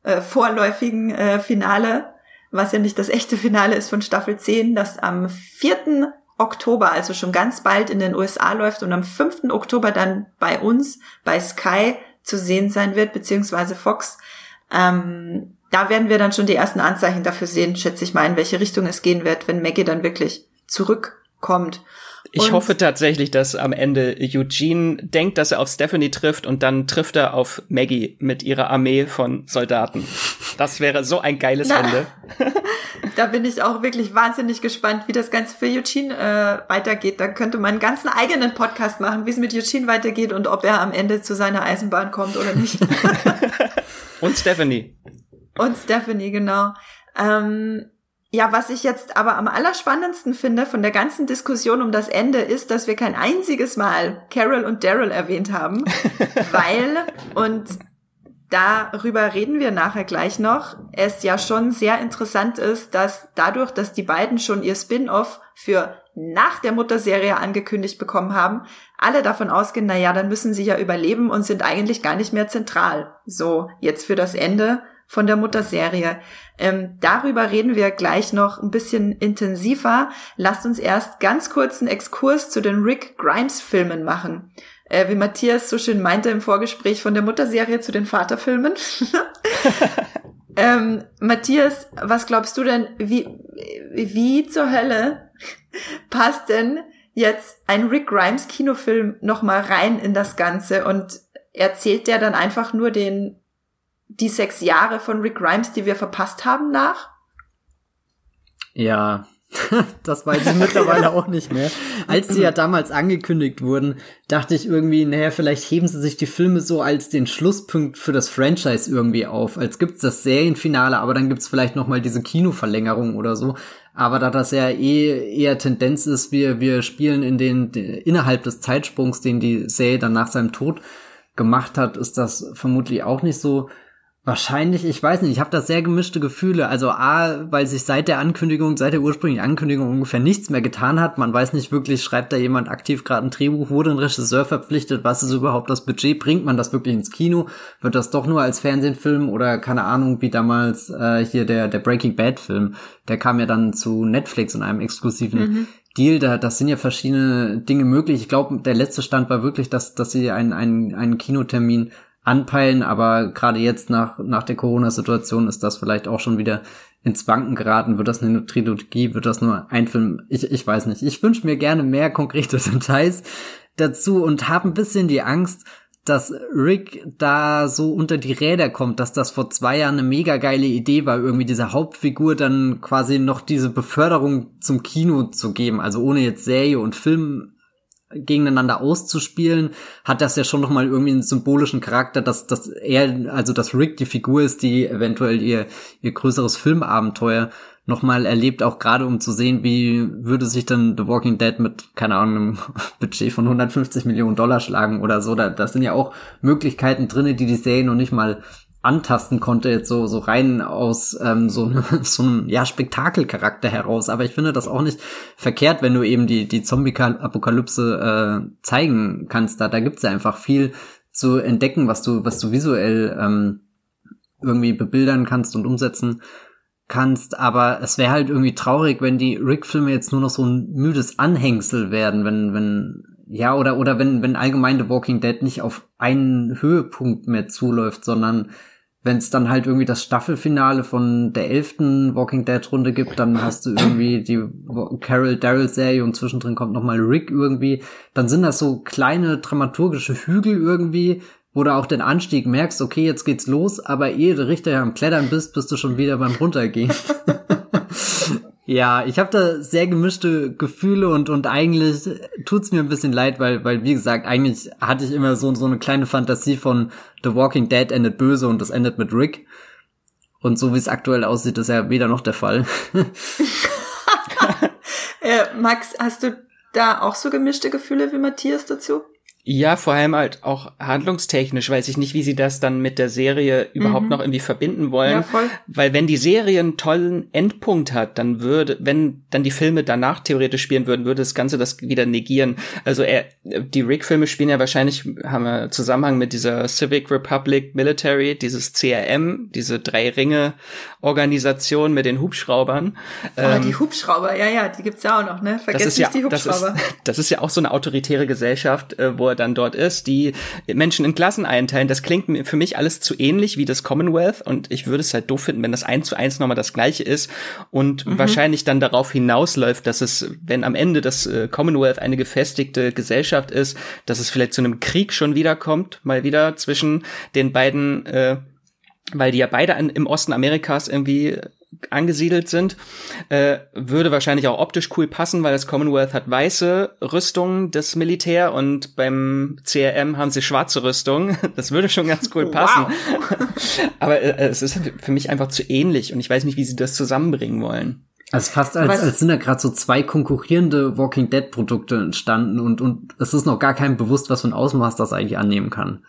äh, vorläufigen äh, Finale was ja nicht das echte Finale ist von Staffel 10, das am 4. Oktober, also schon ganz bald in den USA läuft und am 5. Oktober dann bei uns, bei Sky zu sehen sein wird, beziehungsweise Fox. Ähm, da werden wir dann schon die ersten Anzeichen dafür sehen, schätze ich mal, in welche Richtung es gehen wird, wenn Maggie dann wirklich zurückkommt. Ich und hoffe tatsächlich, dass am Ende Eugene denkt, dass er auf Stephanie trifft und dann trifft er auf Maggie mit ihrer Armee von Soldaten. Das wäre so ein geiles Na, Ende. <laughs> da bin ich auch wirklich wahnsinnig gespannt, wie das Ganze für Eugene äh, weitergeht. Da könnte man einen ganzen eigenen Podcast machen, wie es mit Eugene weitergeht und ob er am Ende zu seiner Eisenbahn kommt oder nicht. <laughs> und Stephanie. Und Stephanie, genau. Ähm, ja, was ich jetzt aber am allerspannendsten finde von der ganzen Diskussion um das Ende ist, dass wir kein einziges Mal Carol und Daryl erwähnt haben, <laughs> weil, und darüber reden wir nachher gleich noch, es ja schon sehr interessant ist, dass dadurch, dass die beiden schon ihr Spin-off für nach der Mutterserie angekündigt bekommen haben, alle davon ausgehen, na ja, dann müssen sie ja überleben und sind eigentlich gar nicht mehr zentral. So, jetzt für das Ende von der Mutterserie. Ähm, darüber reden wir gleich noch ein bisschen intensiver. Lasst uns erst ganz kurz einen Exkurs zu den Rick Grimes Filmen machen. Äh, wie Matthias so schön meinte im Vorgespräch von der Mutterserie zu den Vaterfilmen. <laughs> <laughs> ähm, Matthias, was glaubst du denn, wie, wie zur Hölle passt denn jetzt ein Rick Grimes Kinofilm nochmal rein in das Ganze und erzählt der dann einfach nur den die sechs Jahre von Rick Grimes, die wir verpasst haben, nach? Ja. <laughs> das weiß ich mittlerweile <laughs> auch nicht mehr. Als die ja damals angekündigt wurden, dachte ich irgendwie, naja, vielleicht heben sie sich die Filme so als den Schlusspunkt für das Franchise irgendwie auf. Als gibt's das Serienfinale, aber dann gibt's vielleicht noch mal diese Kinoverlängerung oder so. Aber da das ja eh eher Tendenz ist, wir, wir spielen in den, innerhalb des Zeitsprungs, den die Serie dann nach seinem Tod gemacht hat, ist das vermutlich auch nicht so Wahrscheinlich, ich weiß nicht, ich habe da sehr gemischte Gefühle. Also A, weil sich seit der Ankündigung, seit der ursprünglichen Ankündigung ungefähr nichts mehr getan hat. Man weiß nicht wirklich, schreibt da jemand aktiv gerade ein Drehbuch, wurde ein Regisseur verpflichtet, was ist überhaupt das Budget, bringt man das wirklich ins Kino, wird das doch nur als Fernsehfilm oder keine Ahnung, wie damals äh, hier der, der Breaking Bad Film, der kam ja dann zu Netflix in einem exklusiven mhm. Deal, da, das sind ja verschiedene Dinge möglich. Ich glaube, der letzte Stand war wirklich, dass, dass sie einen, einen, einen Kinotermin anpeilen, aber gerade jetzt nach, nach der Corona-Situation ist das vielleicht auch schon wieder ins Wanken geraten. Wird das eine Trilogie? Wird das nur ein Film? Ich, ich weiß nicht. Ich wünsche mir gerne mehr konkrete <laughs> Details dazu und habe ein bisschen die Angst, dass Rick da so unter die Räder kommt, dass das vor zwei Jahren eine mega geile Idee war, irgendwie dieser Hauptfigur dann quasi noch diese Beförderung zum Kino zu geben, also ohne jetzt Serie und Film gegeneinander auszuspielen, hat das ja schon nochmal irgendwie einen symbolischen Charakter, dass, dass er, also dass Rick die Figur ist, die eventuell ihr, ihr größeres Filmabenteuer nochmal erlebt, auch gerade um zu sehen, wie würde sich dann The Walking Dead mit, keine Ahnung, einem <laughs> Budget von 150 Millionen Dollar schlagen oder so. Da, das sind ja auch Möglichkeiten drinne, die die Serie noch nicht mal antasten konnte, jetzt so, so rein aus ähm, so, ne, <laughs> so einem ja, Spektakelcharakter heraus. Aber ich finde das auch nicht verkehrt, wenn du eben die, die Zombie-Apokalypse äh, zeigen kannst. Da, da gibt's ja einfach viel zu entdecken, was du, was du visuell ähm, irgendwie bebildern kannst und umsetzen kannst, aber es wäre halt irgendwie traurig, wenn die Rick-Filme jetzt nur noch so ein müdes Anhängsel werden, wenn, wenn, ja, oder, oder wenn, wenn allgemein The Walking Dead nicht auf einen Höhepunkt mehr zuläuft, sondern wenn es dann halt irgendwie das Staffelfinale von der elften Walking Dead Runde gibt, dann hast du irgendwie die Carol Daryl Serie und zwischendrin kommt noch mal Rick irgendwie, dann sind das so kleine dramaturgische Hügel irgendwie, wo du auch den Anstieg merkst, okay, jetzt geht's los, aber ehe du richtig am Klettern bist, bist du schon wieder beim Runtergehen. <laughs> Ja, ich habe da sehr gemischte Gefühle und und eigentlich tut's mir ein bisschen leid, weil weil wie gesagt, eigentlich hatte ich immer so so eine kleine Fantasie von The Walking Dead endet böse und das endet mit Rick. Und so wie es aktuell aussieht, ist ja weder noch der Fall. <laughs> äh, Max, hast du da auch so gemischte Gefühle wie Matthias dazu? Ja, vor allem halt auch handlungstechnisch weiß ich nicht, wie sie das dann mit der Serie überhaupt mhm. noch irgendwie verbinden wollen. Ja, voll. Weil wenn die Serie einen tollen Endpunkt hat, dann würde, wenn dann die Filme danach theoretisch spielen würden, würde das Ganze das wieder negieren. Also er, die Rick-Filme spielen ja wahrscheinlich, haben wir Zusammenhang mit dieser Civic Republic Military, dieses CRM, diese drei Ringe Organisation mit den Hubschraubern. Oh, ähm, die Hubschrauber, ja, ja, die gibt's ja auch noch, ne? Vergesst nicht ja, die Hubschrauber. Das ist, <laughs> das ist ja auch so eine autoritäre Gesellschaft, äh, wo er dann dort ist, die Menschen in Klassen einteilen. Das klingt für mich alles zu ähnlich wie das Commonwealth und ich würde es halt doof finden, wenn das eins zu eins nochmal das gleiche ist und mhm. wahrscheinlich dann darauf hinausläuft, dass es, wenn am Ende das äh, Commonwealth eine gefestigte Gesellschaft ist, dass es vielleicht zu einem Krieg schon wiederkommt, mal wieder zwischen den beiden äh, weil die ja beide an, im Osten Amerikas irgendwie angesiedelt sind, äh, würde wahrscheinlich auch optisch cool passen, weil das Commonwealth hat weiße Rüstung, das Militär, und beim CRM haben sie schwarze Rüstung. <laughs> Das würde schon ganz cool <laughs> passen. Wow. <laughs> Aber äh, es ist für mich einfach zu ähnlich und ich weiß nicht, wie sie das zusammenbringen wollen. Also fast als, als sind da gerade so zwei konkurrierende Walking Dead Produkte entstanden und, und es ist noch gar keinem bewusst, was für ein Ausmaß das eigentlich annehmen kann.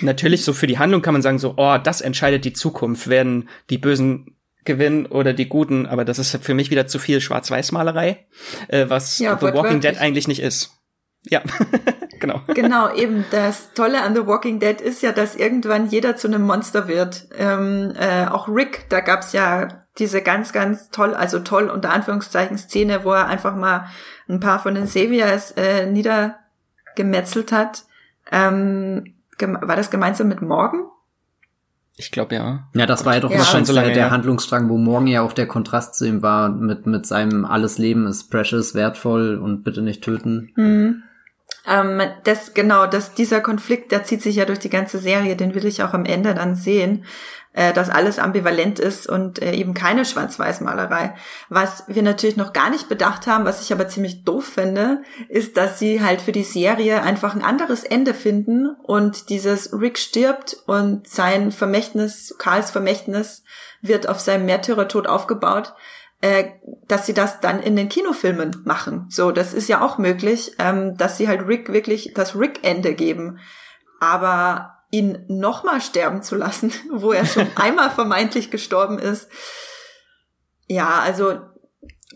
Natürlich, so für die Handlung kann man sagen, so, oh, das entscheidet die Zukunft. Werden die Bösen gewinnen oder die Guten, aber das ist für mich wieder zu viel Schwarz-Weiß-Malerei, äh, was ja, The Walking Dead eigentlich nicht ist. Ja, <laughs> genau. Genau, eben das Tolle an The Walking Dead ist ja, dass irgendwann jeder zu einem Monster wird. Ähm, äh, auch Rick, da gab's ja diese ganz, ganz toll, also toll unter Anführungszeichen Szene, wo er einfach mal ein paar von den Saviors äh, niedergemetzelt hat. Ähm, war das gemeinsam mit Morgan? Ich glaube ja. Ja, das war ja doch ja. wahrscheinlich so lange, der ja. Handlungsstrang, wo morgen ja auch der Kontrast zu ihm war mit mit seinem alles Leben ist precious, wertvoll und bitte nicht töten. Mhm. Ähm, das, genau, das, dieser Konflikt, der zieht sich ja durch die ganze Serie, den will ich auch am Ende dann sehen, äh, dass alles ambivalent ist und äh, eben keine Schwarz-Weiß-Malerei. Was wir natürlich noch gar nicht bedacht haben, was ich aber ziemlich doof finde, ist, dass sie halt für die Serie einfach ein anderes Ende finden und dieses Rick stirbt und sein Vermächtnis, Karls Vermächtnis wird auf seinem Märtyrertod aufgebaut äh, dass sie das dann in den Kinofilmen machen. So, das ist ja auch möglich, ähm, dass sie halt Rick wirklich das Rick-Ende geben. Aber ihn nochmal sterben zu lassen, <laughs> wo er schon <laughs> einmal vermeintlich gestorben ist. Ja, also.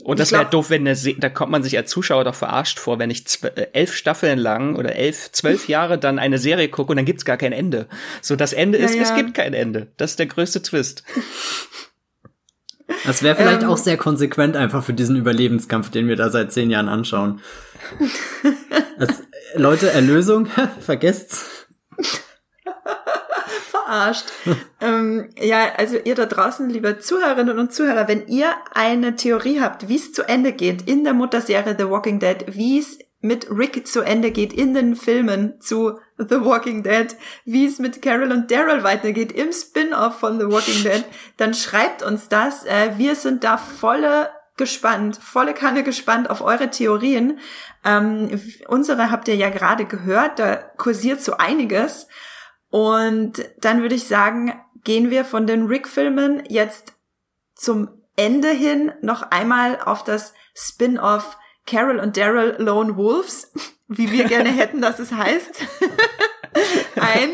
Und das wäre halt doof, wenn der Se da kommt man sich als Zuschauer doch verarscht vor, wenn ich äh, elf Staffeln lang oder elf, zwölf <laughs> Jahre dann eine Serie gucke und dann gibt's gar kein Ende. So, das Ende ist, ja, ja. es gibt kein Ende. Das ist der größte Twist. Das wäre vielleicht ähm, auch sehr konsequent einfach für diesen Überlebenskampf, den wir da seit zehn Jahren anschauen. <laughs> das, Leute, Erlösung, <laughs> vergesst's. Verarscht. ähm, ja, also ihr da draußen, liebe Zuhörerinnen und Zuhörer, wenn ihr eine Theorie habt, wie es zu Ende geht in der Mutterserie The Walking Dead, wie es mit Rick zu Ende geht in den Filmen zu The Walking Dead, wie es mit Carol und Daryl weitergeht im Spin-off von The Walking Dead, dann schreibt uns das. Äh, wir sind da volle gespannt, volle Kanne gespannt auf eure Theorien. Ähm, unsere habt ihr ja gerade gehört, da kursiert so einiges. Und dann würde ich sagen, gehen wir von den Rick-Filmen jetzt zum Ende hin noch einmal auf das Spin-off Carol und Daryl Lone Wolves, wie wir gerne hätten, dass es heißt, <laughs> ein.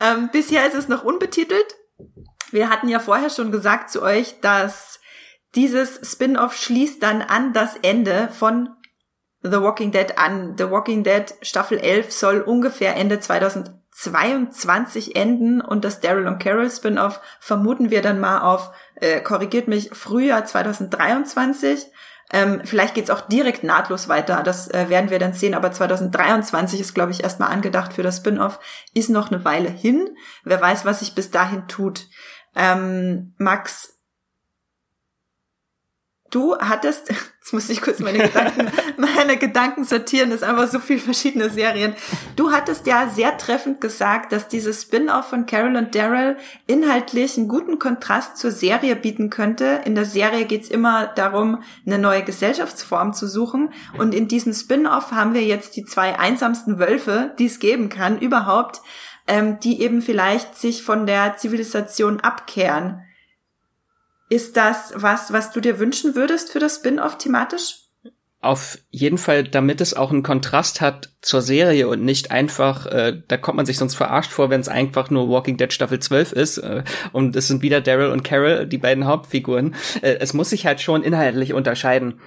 Ähm, bisher ist es noch unbetitelt. Wir hatten ja vorher schon gesagt zu euch, dass dieses Spin-off schließt dann an das Ende von The Walking Dead an. The Walking Dead Staffel 11 soll ungefähr Ende 2022 enden und das Daryl und Carol Spin-off vermuten wir dann mal auf, äh, korrigiert mich, Frühjahr 2023. Ähm, vielleicht geht's auch direkt nahtlos weiter. Das äh, werden wir dann sehen. Aber 2023 ist, glaube ich, erstmal angedacht für das Spin-off. Ist noch eine Weile hin. Wer weiß, was sich bis dahin tut. Ähm, Max, du hattest, <laughs> jetzt muss ich kurz meine Gedanken, <laughs> meine Gedanken sortieren, das ist einfach so viel verschiedene Serien. Du hattest ja sehr treffend gesagt, dass dieses Spin-off von Carol und Daryl inhaltlich einen guten Kontrast zur Serie bieten könnte. In der Serie geht's immer darum, eine neue Gesellschaftsform zu suchen. Und in diesem Spin-off haben wir jetzt die zwei einsamsten Wölfe, die es geben kann, überhaupt, ähm, die eben vielleicht sich von der Zivilisation abkehren. Ist das was, was du dir wünschen würdest für das Spin-off thematisch? Auf jeden Fall, damit es auch einen Kontrast hat zur Serie und nicht einfach, äh, da kommt man sich sonst verarscht vor, wenn es einfach nur Walking Dead Staffel 12 ist äh, und es sind wieder Daryl und Carol, die beiden Hauptfiguren. Äh, es muss sich halt schon inhaltlich unterscheiden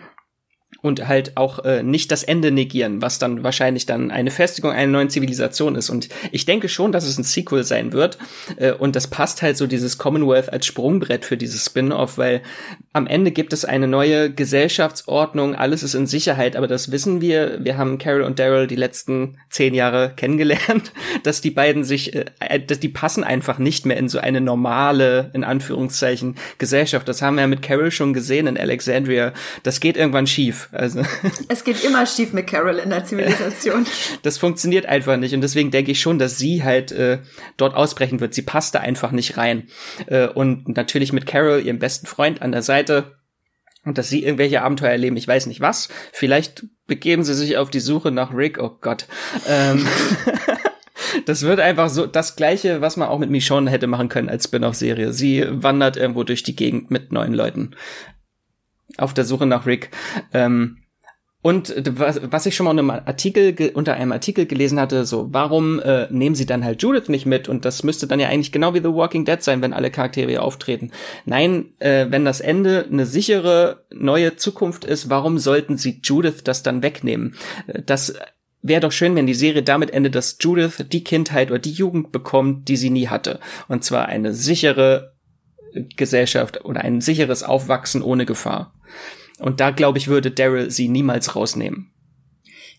und halt auch äh, nicht das Ende negieren, was dann wahrscheinlich dann eine Festigung einer neuen Zivilisation ist. Und ich denke schon, dass es ein Sequel sein wird. Äh, und das passt halt so dieses Commonwealth als Sprungbrett für dieses Spin-off, weil am Ende gibt es eine neue Gesellschaftsordnung, alles ist in Sicherheit, aber das wissen wir. Wir haben Carol und Daryl die letzten zehn Jahre kennengelernt, <laughs> dass die beiden sich, äh, äh, dass die passen einfach nicht mehr in so eine normale, in Anführungszeichen, Gesellschaft. Das haben wir ja mit Carol schon gesehen in Alexandria. Das geht irgendwann schief. Also <laughs> es geht immer schief mit Carol in der Zivilisation. <laughs> Das funktioniert einfach nicht und deswegen denke ich schon, dass sie halt äh, dort ausbrechen wird. Sie passt da einfach nicht rein. Äh, und natürlich mit Carol, ihrem besten Freund an der Seite, und dass sie irgendwelche Abenteuer erleben, ich weiß nicht was. Vielleicht begeben sie sich auf die Suche nach Rick, oh Gott. Ähm, <laughs> das wird einfach so das gleiche, was man auch mit Michonne hätte machen können als Spin-off-Serie. Sie wandert irgendwo durch die Gegend mit neuen Leuten auf der Suche nach Rick. Ähm, und was, was ich schon mal unter einem Artikel, unter einem Artikel gelesen hatte, so, warum äh, nehmen sie dann halt Judith nicht mit? Und das müsste dann ja eigentlich genau wie The Walking Dead sein, wenn alle Charaktere auftreten. Nein, äh, wenn das Ende eine sichere neue Zukunft ist, warum sollten sie Judith das dann wegnehmen? Äh, das wäre doch schön, wenn die Serie damit endet, dass Judith die Kindheit oder die Jugend bekommt, die sie nie hatte. Und zwar eine sichere Gesellschaft oder ein sicheres Aufwachsen ohne Gefahr. Und da, glaube ich, würde Daryl sie niemals rausnehmen.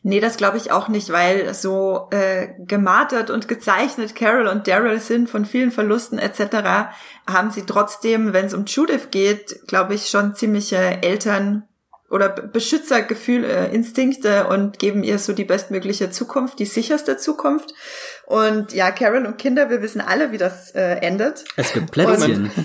Nee, das glaube ich auch nicht, weil so äh, gemartert und gezeichnet Carol und Daryl sind von vielen Verlusten etc., haben sie trotzdem, wenn es um Judith geht, glaube ich, schon ziemliche Eltern oder Beschützergefühl, äh, Instinkte und geben ihr so die bestmögliche Zukunft, die sicherste Zukunft. Und ja, Carol und Kinder, wir wissen alle, wie das äh, endet. Es gibt Plätzchen. <laughs>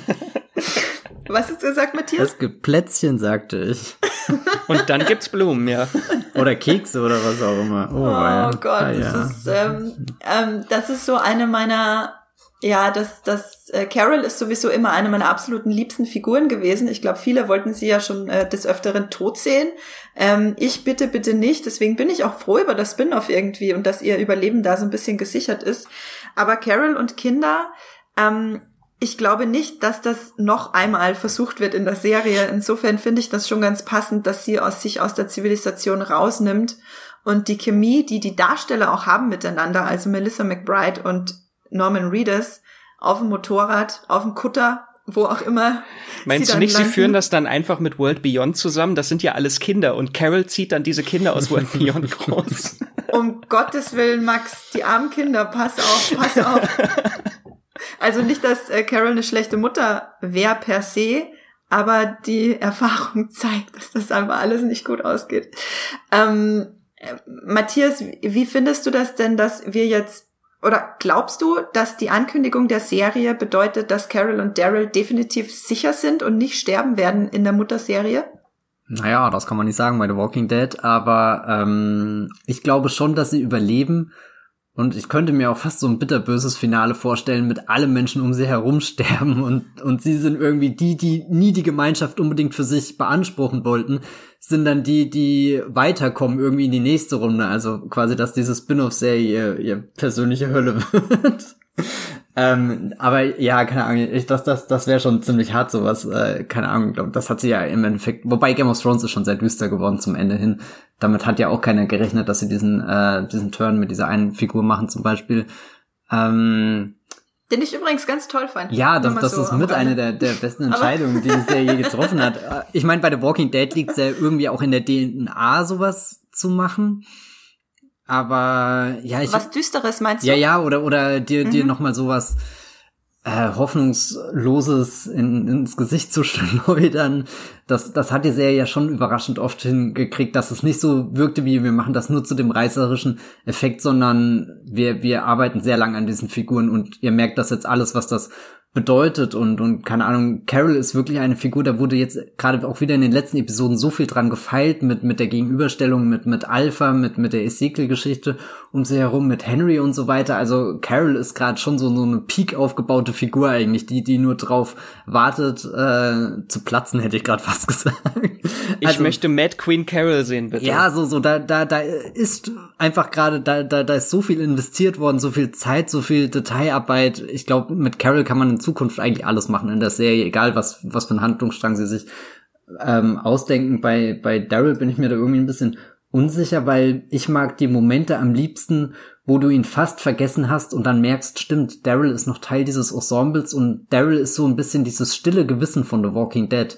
Was hast du gesagt, Matthias? Es gibt Plätzchen, sagte ich. <laughs> Und dann gibt's Blumen, ja. Oder Kekse oder was auch immer. Oh, oh Gott, ah, ja. das, ist, ähm, ähm, das ist so eine meiner ja, das, das äh, Carol ist sowieso immer eine meiner absoluten liebsten Figuren gewesen. Ich glaube, viele wollten sie ja schon äh, des Öfteren tot sehen. Ähm, ich bitte, bitte nicht. Deswegen bin ich auch froh über das Spin-off irgendwie und dass ihr Überleben da so ein bisschen gesichert ist. Aber Carol und Kinder, ähm, ich glaube nicht, dass das noch einmal versucht wird in der Serie. Insofern finde ich das schon ganz passend, dass sie aus sich aus der Zivilisation rausnimmt und die Chemie, die die Darsteller auch haben miteinander, also Melissa McBride und Norman Reedus auf dem Motorrad, auf dem Kutter, wo auch immer. Meinst du nicht, landen. sie führen das dann einfach mit World Beyond zusammen? Das sind ja alles Kinder und Carol zieht dann diese Kinder aus World <laughs> Beyond groß. Um Gottes Willen, Max, die armen Kinder, pass auf, pass auf. Also nicht, dass äh, Carol eine schlechte Mutter wäre per se, aber die Erfahrung <laughs> zeigt, dass das einfach alles nicht gut ausgeht. Ähm, äh, Matthias, wie findest du das denn, dass wir jetzt oder glaubst du, dass die Ankündigung der Serie bedeutet, dass Carol und Daryl definitiv sicher sind und nicht sterben werden in der Mutterserie? Naja, das kann man nicht sagen bei The Walking Dead, aber ähm, ich glaube schon, dass sie überleben und ich könnte mir auch fast so ein bitterböses Finale vorstellen, mit alle Menschen um sie herum sterben und, und sie sind irgendwie die, die nie die Gemeinschaft unbedingt für sich beanspruchen wollten, sind dann die, die weiterkommen irgendwie in die nächste Runde. Also quasi, dass diese Spin-off-Serie ihr, ihr persönliche Hölle <laughs> wird. Ähm, aber ja, keine Ahnung, ich, das, das, das wäre schon ziemlich hart, sowas. Äh, keine Ahnung, glaub, das hat sie ja im Endeffekt, wobei Game of Thrones ist schon sehr düster geworden zum Ende hin. Damit hat ja auch keiner gerechnet, dass sie diesen, äh, diesen Turn mit dieser einen Figur machen, zum Beispiel. Ähm, den ich übrigens ganz toll fand. Ja, das, das so ist mit einer der, der besten <laughs> Entscheidungen, die ja je getroffen hat. <laughs> Ich meine, bei The Walking Dead liegt es ja irgendwie auch in der DNA, sowas zu machen. Aber ja, ich. Was Düsteres meinst du? Ja, ja, oder, oder dir, mhm. dir nochmal sowas äh, Hoffnungsloses in, ins Gesicht zu <laughs> schleudern. Das, das hat die Serie ja schon überraschend oft hingekriegt, dass es nicht so wirkte, wie wir machen das nur zu dem reißerischen Effekt, sondern wir, wir arbeiten sehr lang an diesen Figuren und ihr merkt das jetzt alles, was das bedeutet und, und keine Ahnung, Carol ist wirklich eine Figur, da wurde jetzt gerade auch wieder in den letzten Episoden so viel dran gefeilt mit, mit der Gegenüberstellung, mit, mit Alpha, mit, mit der Ezekiel-Geschichte um sie herum, mit Henry und so weiter. Also Carol ist gerade schon so, so eine peak aufgebaute Figur eigentlich, die, die nur drauf wartet, äh, zu platzen, hätte ich gerade fast <laughs> gesagt. Ich also, möchte Mad Queen Carol sehen, bitte. Ja, so, so, da, da, da ist einfach gerade, da, da, da ist so viel investiert worden, so viel Zeit, so viel Detailarbeit. Ich glaube, mit Carol kann man Zukunft eigentlich alles machen in der Serie, egal was, was für einen Handlungsstrang sie sich ähm, ausdenken. Bei, bei Daryl bin ich mir da irgendwie ein bisschen unsicher, weil ich mag die Momente am liebsten, wo du ihn fast vergessen hast und dann merkst, stimmt, Daryl ist noch Teil dieses Ensembles und Daryl ist so ein bisschen dieses stille Gewissen von The Walking Dead.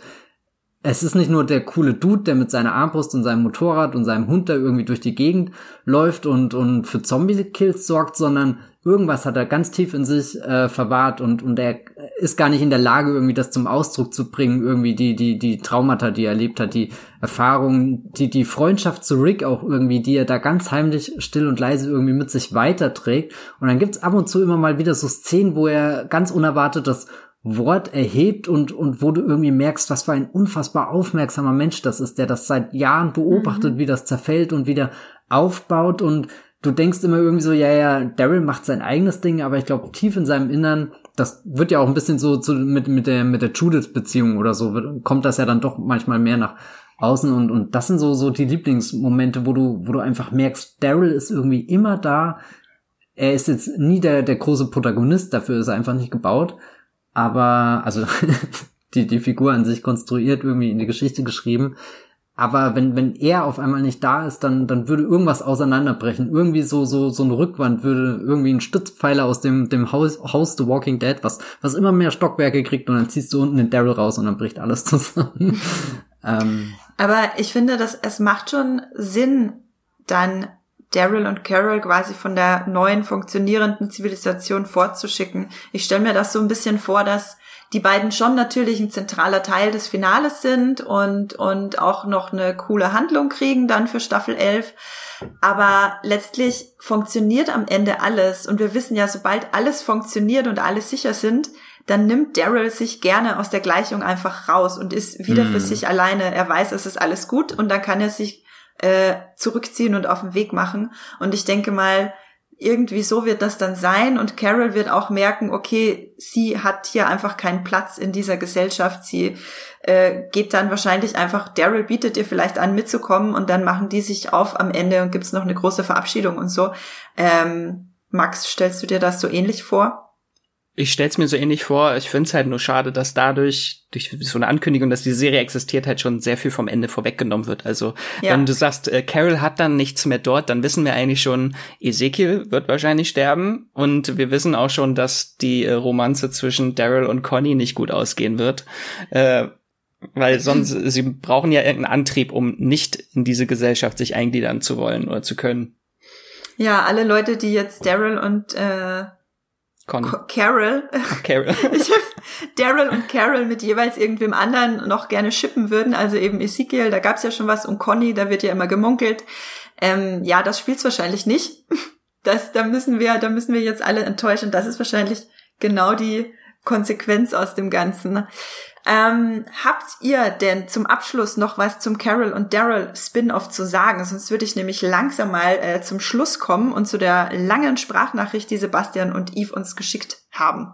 Es ist nicht nur der coole Dude, der mit seiner Armbrust und seinem Motorrad und seinem Hund da irgendwie durch die Gegend läuft und, und für Zombie-Kills sorgt, sondern irgendwas hat er ganz tief in sich äh, verwahrt und, und er ist gar nicht in der Lage, irgendwie das zum Ausdruck zu bringen, irgendwie die, die, die Traumata, die er erlebt hat, die Erfahrungen, die, die Freundschaft zu Rick auch irgendwie, die er da ganz heimlich, still und leise irgendwie mit sich weiterträgt. Und dann gibt's ab und zu immer mal wieder so Szenen, wo er ganz unerwartet das Wort erhebt und, und wo du irgendwie merkst, was für ein unfassbar aufmerksamer Mensch das ist, der das seit Jahren beobachtet, mhm. wie das zerfällt und wieder aufbaut und du denkst immer irgendwie so, ja, ja, Daryl macht sein eigenes Ding, aber ich glaube, tief in seinem Innern, das wird ja auch ein bisschen so zu, mit, mit der, mit der Judith-Beziehung oder so, kommt das ja dann doch manchmal mehr nach außen und, und das sind so, so die Lieblingsmomente, wo du, wo du einfach merkst, Daryl ist irgendwie immer da. Er ist jetzt nie der, der große Protagonist, dafür ist er einfach nicht gebaut. Aber, also, <laughs> die, die Figur an sich konstruiert, irgendwie in die Geschichte geschrieben. Aber wenn, wenn er auf einmal nicht da ist, dann, dann würde irgendwas auseinanderbrechen. Irgendwie so, so, so eine Rückwand würde irgendwie ein Stützpfeiler aus dem, dem Haus, Haus The Walking Dead, was, was immer mehr Stockwerke kriegt und dann ziehst du unten den Daryl raus und dann bricht alles zusammen. <laughs> ähm. Aber ich finde, dass es macht schon Sinn, dann Daryl und Carol quasi von der neuen funktionierenden Zivilisation vorzuschicken. Ich stelle mir das so ein bisschen vor, dass die beiden schon natürlich ein zentraler Teil des Finales sind und, und auch noch eine coole Handlung kriegen dann für Staffel 11. Aber letztlich funktioniert am Ende alles und wir wissen ja, sobald alles funktioniert und alles sicher sind, dann nimmt Daryl sich gerne aus der Gleichung einfach raus und ist wieder mm. für sich alleine. Er weiß, es ist alles gut und dann kann er sich äh, zurückziehen und auf den Weg machen. Und ich denke mal, irgendwie so wird das dann sein und Carol wird auch merken, okay, sie hat hier einfach keinen Platz in dieser Gesellschaft. Sie äh, geht dann wahrscheinlich einfach, Daryl bietet ihr vielleicht an, mitzukommen und dann machen die sich auf am Ende und gibt's noch eine große Verabschiedung und so. Ähm, Max, stellst du dir das so ähnlich vor? Ich stell's mir so ähnlich vor. Ich find's halt nur schade, dass dadurch, durch so eine Ankündigung, dass die Serie existiert, halt schon sehr viel vom Ende vorweggenommen wird. Also, ja. wenn du sagst, äh, Carol hat dann nichts mehr dort, dann wissen wir eigentlich schon, Ezekiel wird wahrscheinlich sterben. Und wir wissen auch schon, dass die äh, Romanze zwischen Daryl und Conny nicht gut ausgehen wird. Äh, weil sonst, <clears throat> sie brauchen ja irgendeinen Antrieb, um nicht in diese Gesellschaft sich eingliedern zu wollen oder zu können. Ja, alle Leute, die jetzt Daryl und äh Conny. Carol. Carol. <laughs> ich Daryl und Carol mit jeweils irgendwem anderen noch gerne schippen würden. Also eben Ezekiel, da gab's ja schon was. Und Conny, da wird ja immer gemunkelt. Ähm, ja, das spielt's wahrscheinlich nicht. <laughs> Das, da müssen wir, da müssen wir jetzt alle enttäuschen. Das ist wahrscheinlich genau die Konsequenz aus dem Ganzen. Ähm, habt ihr denn zum Abschluss noch was zum Carol und Daryl Spin-off zu sagen? Sonst würde ich nämlich langsam mal äh, zum Schluss kommen und zu der langen Sprachnachricht, die Sebastian und Yves uns geschickt haben.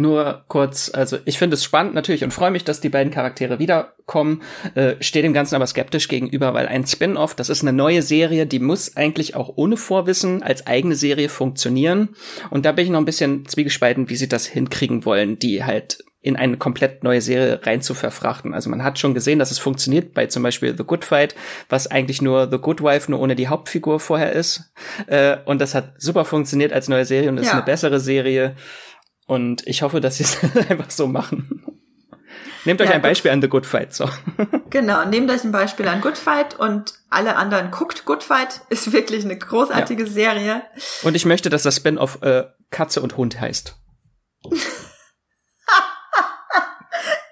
Nur kurz, also ich finde es spannend natürlich und freue mich, dass die beiden Charaktere wiederkommen, äh, stehe dem Ganzen aber skeptisch gegenüber, weil ein Spin-off, das ist eine neue Serie, die muss eigentlich auch ohne Vorwissen als eigene Serie funktionieren. Und da bin ich noch ein bisschen zwiegespalten, wie sie das hinkriegen wollen, die halt in eine komplett neue Serie rein zu verfrachten. Also man hat schon gesehen, dass es funktioniert bei zum Beispiel The Good Fight, was eigentlich nur The Good Wife nur ohne die Hauptfigur vorher ist. Äh, und das hat super funktioniert als neue Serie und ja. ist eine bessere Serie. Und ich hoffe, dass sie es <laughs> einfach so machen. Nehmt euch ja, ein Beispiel an The Good Fight, so. <laughs> Genau, nehmt euch ein Beispiel an Good Fight und alle anderen guckt Good Fight. <laughs> Ist wirklich eine großartige ja. Serie. Und ich möchte, dass das Spin-off äh, Katze und Hund heißt.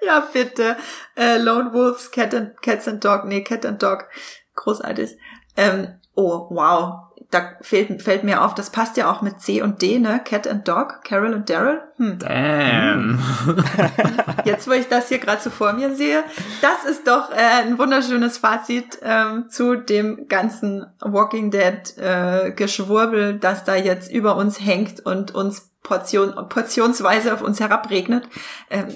Ja, bitte. Äh, Lone Wolves, Cat and, Cats and Dog, nee, Cat and Dog. Großartig. Ähm, oh, wow. Da fällt, fällt mir auf, das passt ja auch mit C und D, ne? Cat and Dog, Carol und Daryl. Hm. Damn. <laughs> Jetzt, wo ich das hier gerade so vor mir sehe, das ist doch äh, ein wunderschönes Fazit ähm, zu dem ganzen Walking Dead äh, Geschwurbel, das da jetzt über uns hängt und uns Portion, portionsweise auf uns herabregnet. Ähm,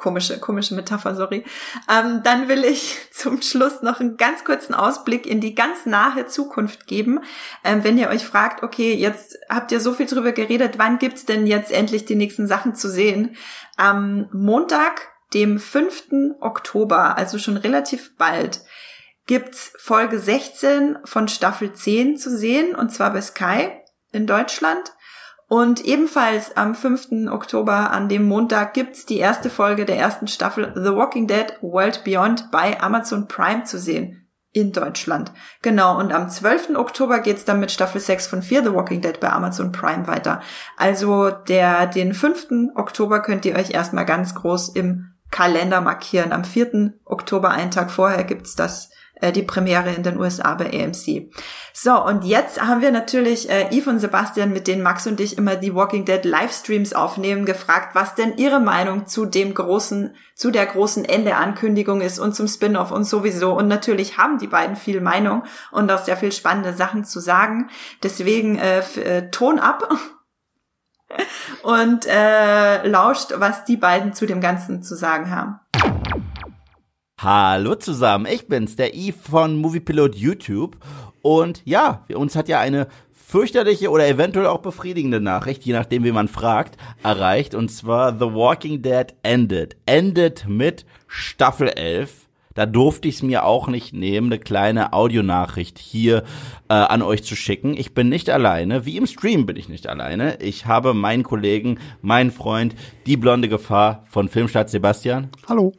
komische, komische Metapher, sorry. Ähm, dann will ich <laughs> zum Schluss noch einen ganz kurzen Ausblick in die ganz nahe Zukunft geben. Ähm, wenn ihr euch fragt, okay, jetzt habt ihr so viel drüber geredet, wann gibt's denn jetzt endlich die nächsten Sachen zu sehen? Am Montag, dem 5. Oktober, also schon relativ bald, gibt's Folge 16 von Staffel 10 zu sehen, und zwar bei Sky in Deutschland. Und ebenfalls am 5. Oktober, an dem Montag, gibt's die erste Folge der ersten Staffel The Walking Dead World Beyond bei Amazon Prime zu sehen. In Deutschland. Genau, und am 12. Oktober geht's dann mit Staffel 6 von Fear the Walking Dead bei Amazon Prime weiter. Also der, den 5. Oktober könnt ihr euch erstmal ganz groß im Kalender markieren. Am 4. Oktober, einen Tag vorher, gibt's das äh, die Premiere in den USA bei AMC. So, und jetzt haben wir natürlich äh, Yves und Sebastian, mit denen Max und ich immer die Walking Dead Livestreams aufnehmen, gefragt, was denn ihre Meinung zu dem großen, zu der großen Ende-Ankündigung ist und zum Spin-off und sowieso. Und natürlich haben die beiden viel Meinung und auch sehr viel spannende Sachen zu sagen. Deswegen äh, äh, Ton ab <laughs> und äh, lauscht, was die beiden zu dem Ganzen zu sagen haben. Hallo zusammen, ich bin's, der Eve von Moviepilot YouTube. Und ja, uns hat ja eine fürchterliche oder eventuell auch befriedigende Nachricht, je nachdem, wie man fragt, erreicht. Und zwar The Walking Dead Ended. Endet mit Staffel 11. Da durfte ich es mir auch nicht nehmen, eine kleine Audionachricht hier äh, an euch zu schicken. Ich bin nicht alleine, wie im Stream bin ich nicht alleine. Ich habe meinen Kollegen, meinen Freund, die blonde Gefahr von Filmstadt Sebastian. Hallo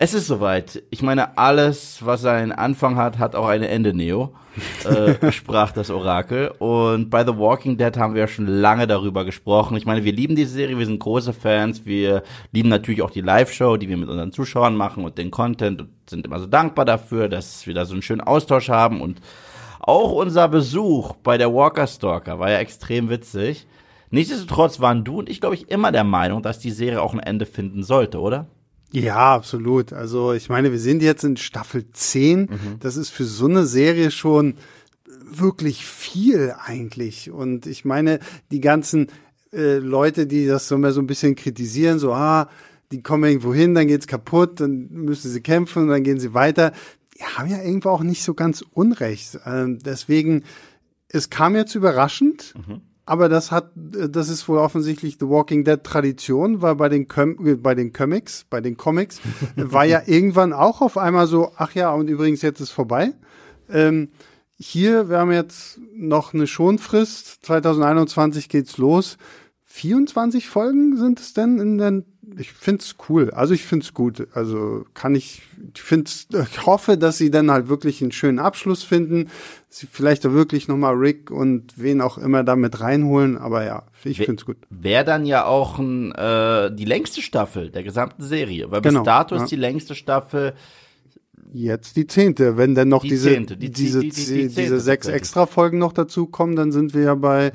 Es ist soweit. Ich meine, alles, was einen Anfang hat, hat auch ein Ende, Neo, äh, <laughs> sprach das Orakel. Und bei The Walking Dead haben wir ja schon lange darüber gesprochen. Ich meine, wir lieben die Serie, wir sind große Fans, wir lieben natürlich auch die Live-Show, die wir mit unseren Zuschauern machen und den Content und sind immer so dankbar dafür, dass wir da so einen schönen Austausch haben. Und auch unser Besuch bei der Walker Stalker war ja extrem witzig. Nichtsdestotrotz waren du und ich, glaube ich, immer der Meinung, dass die Serie auch ein Ende finden sollte, oder? Ja, absolut. Also ich meine, wir sind jetzt in Staffel 10. Mhm. Das ist für so eine Serie schon wirklich viel eigentlich. Und ich meine, die ganzen äh, Leute, die das so immer so ein bisschen kritisieren, so, ah, die kommen irgendwo hin, dann geht's kaputt, dann müssen sie kämpfen und dann gehen sie weiter. Die haben ja irgendwo auch nicht so ganz Unrecht. Ähm, deswegen, es kam jetzt überraschend. Mhm. Aber das hat, das ist wohl offensichtlich The Walking Dead Tradition, weil bei den, Com bei den Comics, bei den Comics <laughs> war ja irgendwann auch auf einmal so, ach ja, und übrigens jetzt ist vorbei. Ähm, hier, wir haben jetzt noch eine Schonfrist. 2021 geht's los. 24 Folgen sind es denn in den ich find's cool. Also ich find's gut. Also kann ich, ich find's, ich hoffe, dass sie dann halt wirklich einen schönen Abschluss finden. Sie vielleicht auch wirklich nochmal Rick und wen auch immer damit reinholen. Aber ja, ich find's gut. Wäre dann ja auch ein, äh, die längste Staffel der gesamten Serie. Weil bis genau, dato ist ja. die längste Staffel Jetzt die zehnte. Wenn denn noch die diese, zehnte, die, diese, die, die, diese sechs extra Folgen noch dazukommen, dann sind wir ja bei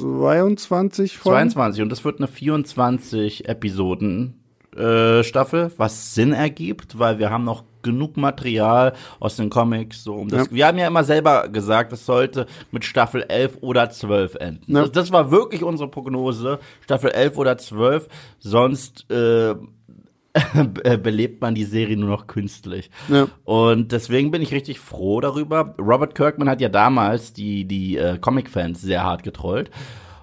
22 Folgen. 22 und das wird eine 24 Episoden äh, Staffel, was Sinn ergibt, weil wir haben noch genug Material aus den Comics. So um das, ja. Wir haben ja immer selber gesagt, es sollte mit Staffel 11 oder 12 enden. Ja. Das, das, war wirklich unsere Prognose, Staffel 11 oder 12. Sonst äh, <laughs> belebt man die Serie nur noch künstlich. Ja. Und deswegen bin ich richtig froh darüber. Robert Kirkman hat ja damals die, die äh, Comic-Fans sehr hart getrollt.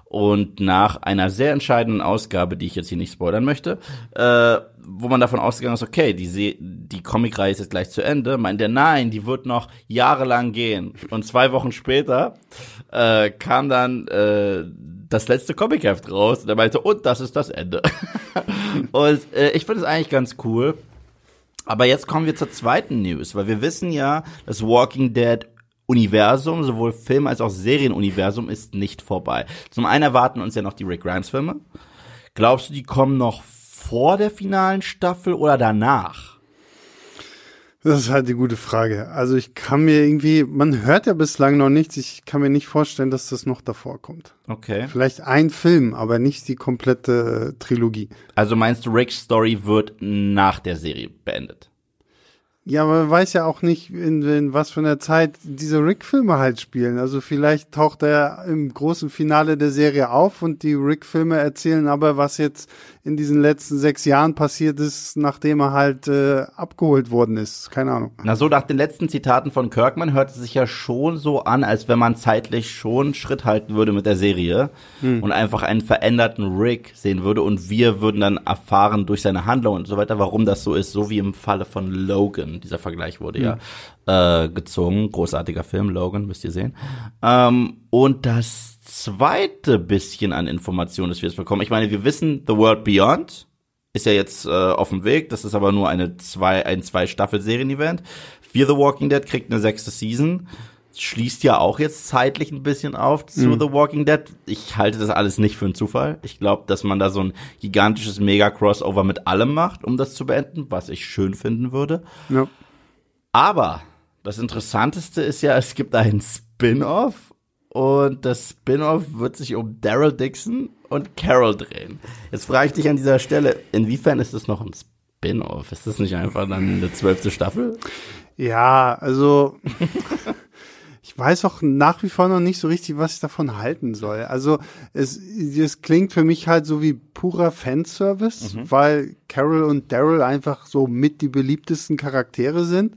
Und nach einer sehr entscheidenden Ausgabe, die ich jetzt hier nicht spoilern möchte, äh, wo man davon ausgegangen ist, okay, die, Se die Comicreihe ist jetzt gleich zu Ende, meint er, nein, die wird noch jahrelang gehen. Und zwei Wochen später äh, kam dann äh, das letzte Comicheft raus und er meinte, und das ist das Ende. <laughs> und äh, ich finde es eigentlich ganz cool. Aber jetzt kommen wir zur zweiten News, weil wir wissen ja, das Walking Dead Universum, sowohl Film als auch Serienuniversum, ist nicht vorbei. Zum einen erwarten uns ja noch die Rick Grimes Filme. Glaubst du, die kommen noch vor der finalen Staffel oder danach? Das ist halt die gute Frage. Also ich kann mir irgendwie, man hört ja bislang noch nichts, ich kann mir nicht vorstellen, dass das noch davor kommt. Okay. Vielleicht ein Film, aber nicht die komplette äh, Trilogie. Also meinst du, Rick's Story wird nach der Serie beendet? Ja, aber man weiß ja auch nicht, in, in was für einer Zeit diese Rick-Filme halt spielen. Also vielleicht taucht er im großen Finale der Serie auf und die Rick-Filme erzählen aber, was jetzt in diesen letzten sechs Jahren passiert ist, nachdem er halt äh, abgeholt worden ist. Keine Ahnung. Na so, nach den letzten Zitaten von Kirkman hört es sich ja schon so an, als wenn man zeitlich schon Schritt halten würde mit der Serie hm. und einfach einen veränderten Rick sehen würde und wir würden dann erfahren durch seine Handlung und so weiter, warum das so ist, so wie im Falle von Logan. Dieser Vergleich wurde hm. ja äh, gezogen. Großartiger Film, Logan, müsst ihr sehen. Ähm, und das zweite bisschen an Informationen, das wir jetzt bekommen. Ich meine, wir wissen, The World Beyond ist ja jetzt äh, auf dem Weg. Das ist aber nur eine zwei, ein zwei Staffel Serien-Event. Fear the Walking Dead kriegt eine sechste Season. Schließt ja auch jetzt zeitlich ein bisschen auf zu mhm. The Walking Dead. Ich halte das alles nicht für einen Zufall. Ich glaube, dass man da so ein gigantisches Mega-Crossover mit allem macht, um das zu beenden, was ich schön finden würde. Ja. Aber das Interessanteste ist ja, es gibt einen Spin-off und das Spin-off wird sich um Daryl Dixon und Carol drehen. Jetzt frage ich dich an dieser Stelle, inwiefern ist das noch ein Spin-off? Ist das nicht einfach dann eine zwölfte Staffel? Ja, also <laughs> ich weiß auch nach wie vor noch nicht so richtig, was ich davon halten soll. Also es, es klingt für mich halt so wie purer Fanservice, mhm. weil Carol und Daryl einfach so mit die beliebtesten Charaktere sind.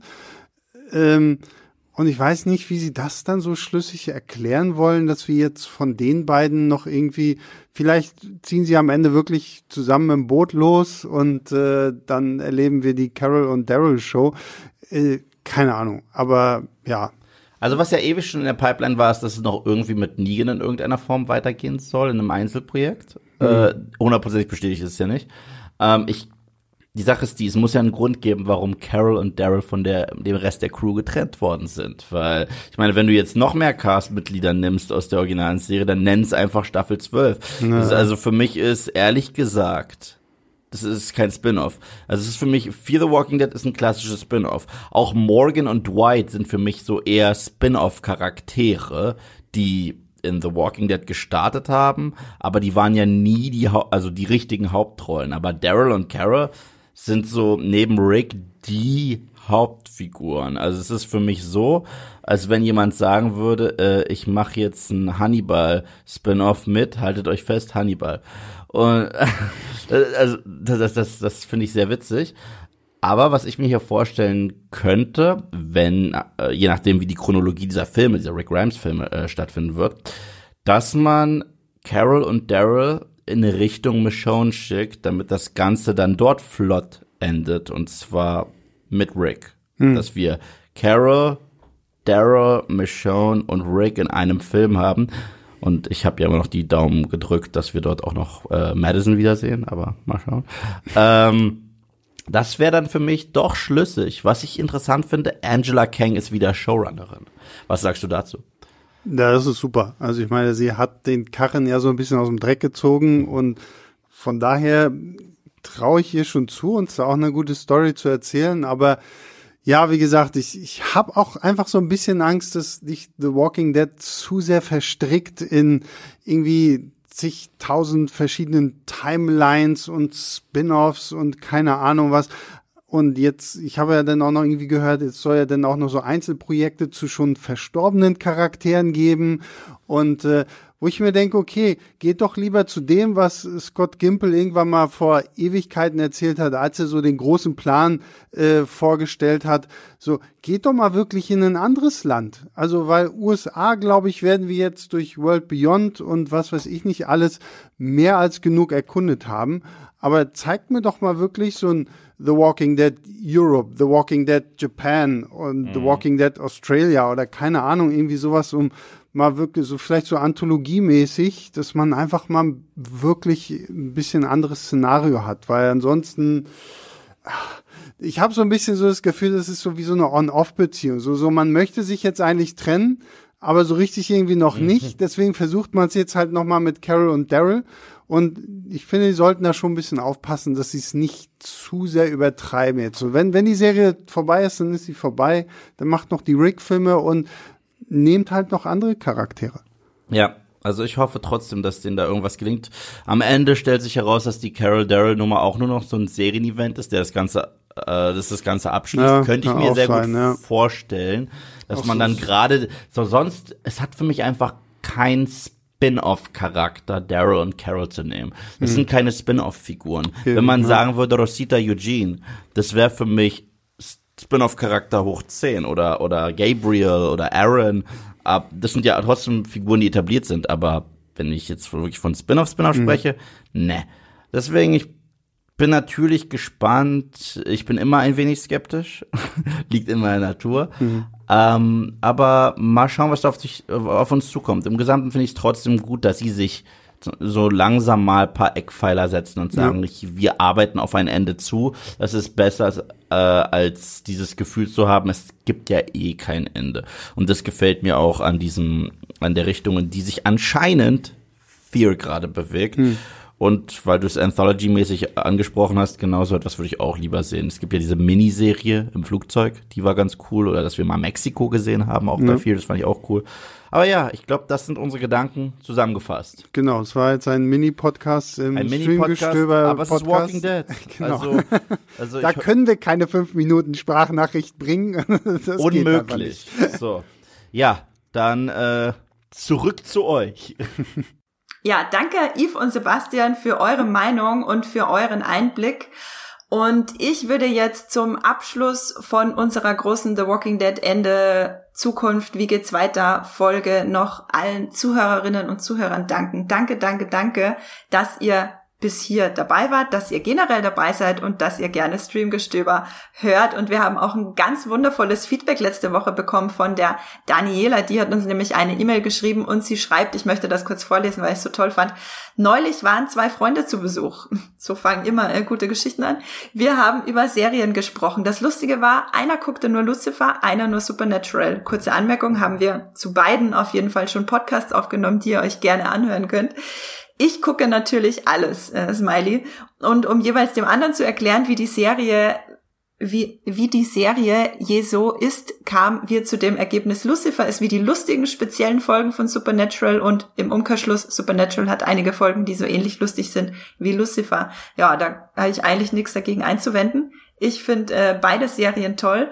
Ähm, und ich weiß nicht, wie sie das dann so schlüssig erklären wollen, dass wir jetzt von den beiden noch irgendwie, vielleicht ziehen sie am Ende wirklich zusammen im Boot los und äh, dann erleben wir die Carol und Daryl Show. Äh, keine Ahnung, aber ja. Also was ja ewig schon in der Pipeline war, ist, dass es noch irgendwie mit Negan in irgendeiner Form weitergehen soll, in einem Einzelprojekt. Mhm. Äh, hundertprozentig bestätigt ist es ja nicht. Ähm, ich die Sache ist die, es muss ja einen Grund geben, warum Carol und Daryl von der, dem Rest der Crew getrennt worden sind. Weil, ich meine, wenn du jetzt noch mehr Cast-Mitglieder nimmst aus der originalen Serie, dann nenn es einfach Staffel 12. Ja. also für mich ist, ehrlich gesagt, das ist kein Spin-off. Also es ist für mich, Fear the Walking Dead ist ein klassisches Spin-off. Auch Morgan und Dwight sind für mich so eher Spin-off-Charaktere, die in The Walking Dead gestartet haben, aber die waren ja nie die, also die richtigen Hauptrollen. Aber Daryl und Kara sind so neben Rick die Hauptfiguren. Also es ist für mich so, als wenn jemand sagen würde, äh, ich mache jetzt ein Hannibal-Spin-off mit, haltet euch fest, Hannibal. Und <laughs> also das, das, das, finde ich sehr witzig. Aber was ich mir hier vorstellen könnte, wenn, äh, je nachdem wie die Chronologie dieser Filme, dieser Rick Grimes Filme äh, stattfinden wird, dass man Carol und Daryl in eine Richtung Michonne schickt, damit das Ganze dann dort flott endet. Und zwar mit Rick. Hm. Dass wir Carol, Daryl, Michonne und Rick in einem Film haben. Und ich habe ja immer noch die Daumen gedrückt, dass wir dort auch noch äh, Madison wiedersehen, aber mal schauen. <laughs> ähm, das wäre dann für mich doch schlüssig. Was ich interessant finde, Angela Kang ist wieder Showrunnerin. Was sagst du dazu? Ja, das ist super. Also ich meine, sie hat den Karren ja so ein bisschen aus dem Dreck gezogen und von daher traue ich ihr schon zu, uns da auch eine gute Story zu erzählen. Aber ja, wie gesagt, ich, ich habe auch einfach so ein bisschen Angst, dass dich The Walking Dead zu sehr verstrickt in irgendwie zigtausend verschiedenen Timelines und Spin-offs und keine Ahnung was. Und jetzt, ich habe ja dann auch noch irgendwie gehört, es soll ja dann auch noch so Einzelprojekte zu schon verstorbenen Charakteren geben. Und äh, wo ich mir denke, okay, geht doch lieber zu dem, was Scott Gimple irgendwann mal vor Ewigkeiten erzählt hat, als er so den großen Plan äh, vorgestellt hat. So, geht doch mal wirklich in ein anderes Land. Also, weil USA, glaube ich, werden wir jetzt durch World Beyond und was weiß ich nicht alles mehr als genug erkundet haben. Aber zeigt mir doch mal wirklich so ein The Walking Dead Europe, The Walking Dead Japan und mhm. The Walking Dead Australia oder keine Ahnung, irgendwie sowas, um mal wirklich so vielleicht so anthologiemäßig, dass man einfach mal wirklich ein bisschen anderes Szenario hat, weil ansonsten ich habe so ein bisschen so das Gefühl, das ist so wie so eine On-Off-Beziehung. So, so man möchte sich jetzt eigentlich trennen, aber so richtig irgendwie noch mhm. nicht. Deswegen versucht man es jetzt halt nochmal mit Carol und Daryl. Und ich finde, die sollten da schon ein bisschen aufpassen, dass sie es nicht zu sehr übertreiben jetzt. So, wenn, wenn die Serie vorbei ist, dann ist sie vorbei. Dann macht noch die Rick-Filme und nehmt halt noch andere Charaktere. Ja, also ich hoffe trotzdem, dass denen da irgendwas gelingt. Am Ende stellt sich heraus, dass die Carol Daryl Nummer auch nur noch so ein Serienevent ist, der das Ganze, äh, das das Ganze abschließt. Ja, Könnte ich mir sehr sein, gut ja. vorstellen, dass auch man dann gerade, so sonst, es hat für mich einfach kein Spin-off-Charakter, Daryl und Carol zu nehmen. Das hm. sind keine Spin-off-Figuren. Okay, Wenn man ja. sagen würde, Rosita Eugene, das wäre für mich Spin-off-Charakter hoch 10 oder, oder Gabriel oder Aaron. Das sind ja trotzdem Figuren, die etabliert sind, aber wenn ich jetzt wirklich von Spin-off, Spin-off mhm. spreche, ne. Deswegen, ich bin natürlich gespannt. Ich bin immer ein wenig skeptisch. <laughs> Liegt in meiner Natur. Mhm. Ähm, aber mal schauen, was da auf, sich, auf uns zukommt. Im Gesamten finde ich es trotzdem gut, dass sie sich so langsam mal ein paar Eckpfeiler setzen und sagen, ja. wir arbeiten auf ein Ende zu. Das ist besser äh, als dieses Gefühl zu haben, es gibt ja eh kein Ende. Und das gefällt mir auch an diesem, an der Richtung, in die sich anscheinend Fear gerade bewegt. Hm. Und weil du es Anthology-mäßig angesprochen hast, genauso etwas würde ich auch lieber sehen. Es gibt ja diese Miniserie im Flugzeug, die war ganz cool. Oder dass wir mal Mexiko gesehen haben, auch ja. bei Fear, das fand ich auch cool. Aber ja, ich glaube, das sind unsere Gedanken zusammengefasst. Genau, es war jetzt ein Mini-Podcast im ein Streamgestöber. Aber es ist Walking Dead. <laughs> Genau. Also, also da können wir keine fünf Minuten Sprachnachricht bringen. <laughs> das Unmöglich. So, ja, dann äh, zurück zu euch. <laughs> Ja, danke Yves und Sebastian für eure Meinung und für euren Einblick. Und ich würde jetzt zum Abschluss von unserer großen The Walking Dead Ende Zukunft, wie geht's weiter Folge noch allen Zuhörerinnen und Zuhörern danken. Danke, danke, danke, dass ihr bis hier dabei wart, dass ihr generell dabei seid und dass ihr gerne Streamgestöber hört. Und wir haben auch ein ganz wundervolles Feedback letzte Woche bekommen von der Daniela. Die hat uns nämlich eine E-Mail geschrieben und sie schreibt, ich möchte das kurz vorlesen, weil ich es so toll fand. Neulich waren zwei Freunde zu Besuch. <laughs> So fangen immer äh, gute Geschichten an. Wir haben über Serien gesprochen. Das Lustige war, einer guckte nur Lucifer, einer nur Supernatural. Kurze Anmerkung, haben wir zu beiden auf jeden Fall schon Podcasts aufgenommen, die ihr euch gerne anhören könnt. Ich gucke natürlich alles, äh, Smiley. Und um jeweils dem anderen zu erklären, wie die Serie wie, wie die Serie je so ist, kamen wir zu dem Ergebnis, Lucifer ist wie die lustigen speziellen Folgen von Supernatural und im Umkehrschluss, Supernatural hat einige Folgen, die so ähnlich lustig sind wie Lucifer. Ja, da habe ich eigentlich nichts dagegen einzuwenden. Ich finde äh, beide Serien toll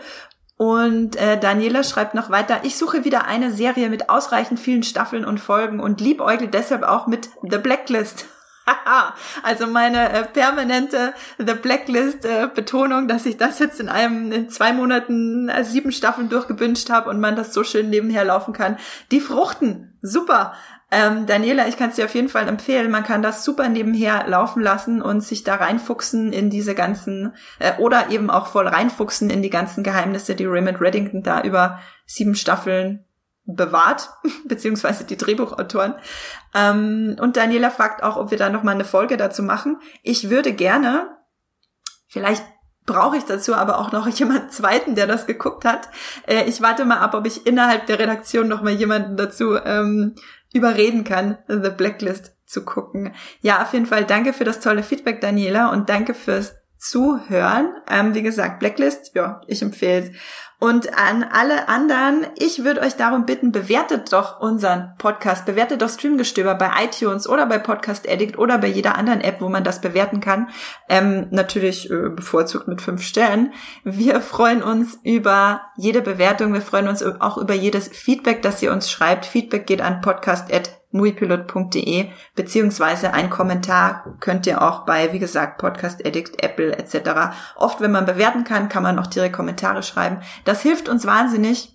und äh, Daniela schreibt noch weiter, ich suche wieder eine Serie mit ausreichend vielen Staffeln und Folgen und liebäugel deshalb auch mit The Blacklist. <laughs> also meine äh, permanente The Blacklist äh, Betonung, dass ich das jetzt in einem in zwei Monaten äh, sieben Staffeln durchgebünscht habe und man das so schön nebenher laufen kann. Die Fruchten, super. Ähm, Daniela, ich kann es dir auf jeden Fall empfehlen. Man kann das super nebenher laufen lassen und sich da reinfuchsen in diese ganzen, äh, oder eben auch voll reinfuchsen in die ganzen Geheimnisse, die Raymond Reddington da über sieben Staffeln bewahrt, <laughs> beziehungsweise die Drehbuchautoren. Ähm, und Daniela fragt auch, ob wir da nochmal eine Folge dazu machen. Ich würde gerne, vielleicht brauche ich dazu aber auch noch <laughs> jemand zweiten, der das geguckt hat. Äh, ich warte mal ab, ob ich innerhalb der Redaktion noch mal jemanden dazu ähm, überreden kann, The Blacklist zu gucken. Ja, auf jeden Fall danke für das tolle Feedback, Daniela, und danke fürs Zuhören. Ähm, wie gesagt, Blacklist, ja, ich empfehle es. Und an alle anderen, ich würde euch darum bitten, bewertet doch unseren Podcast, bewertet doch Streamgestöber bei iTunes oder bei Podcast Addict oder bei jeder anderen App, wo man das bewerten kann. Ähm, natürlich äh, bevorzugt mit fünf Sternen. Wir freuen uns über jede Bewertung. Wir freuen uns auch über jedes Feedback, das ihr uns schreibt. Feedback geht an podcast@ moviepilot.de beziehungsweise ein Kommentar könnt ihr auch bei, wie gesagt, Podcast Addict, Apple etc. Oft, wenn man bewerten kann, kann man auch direkt Kommentare schreiben. Das hilft uns wahnsinnig.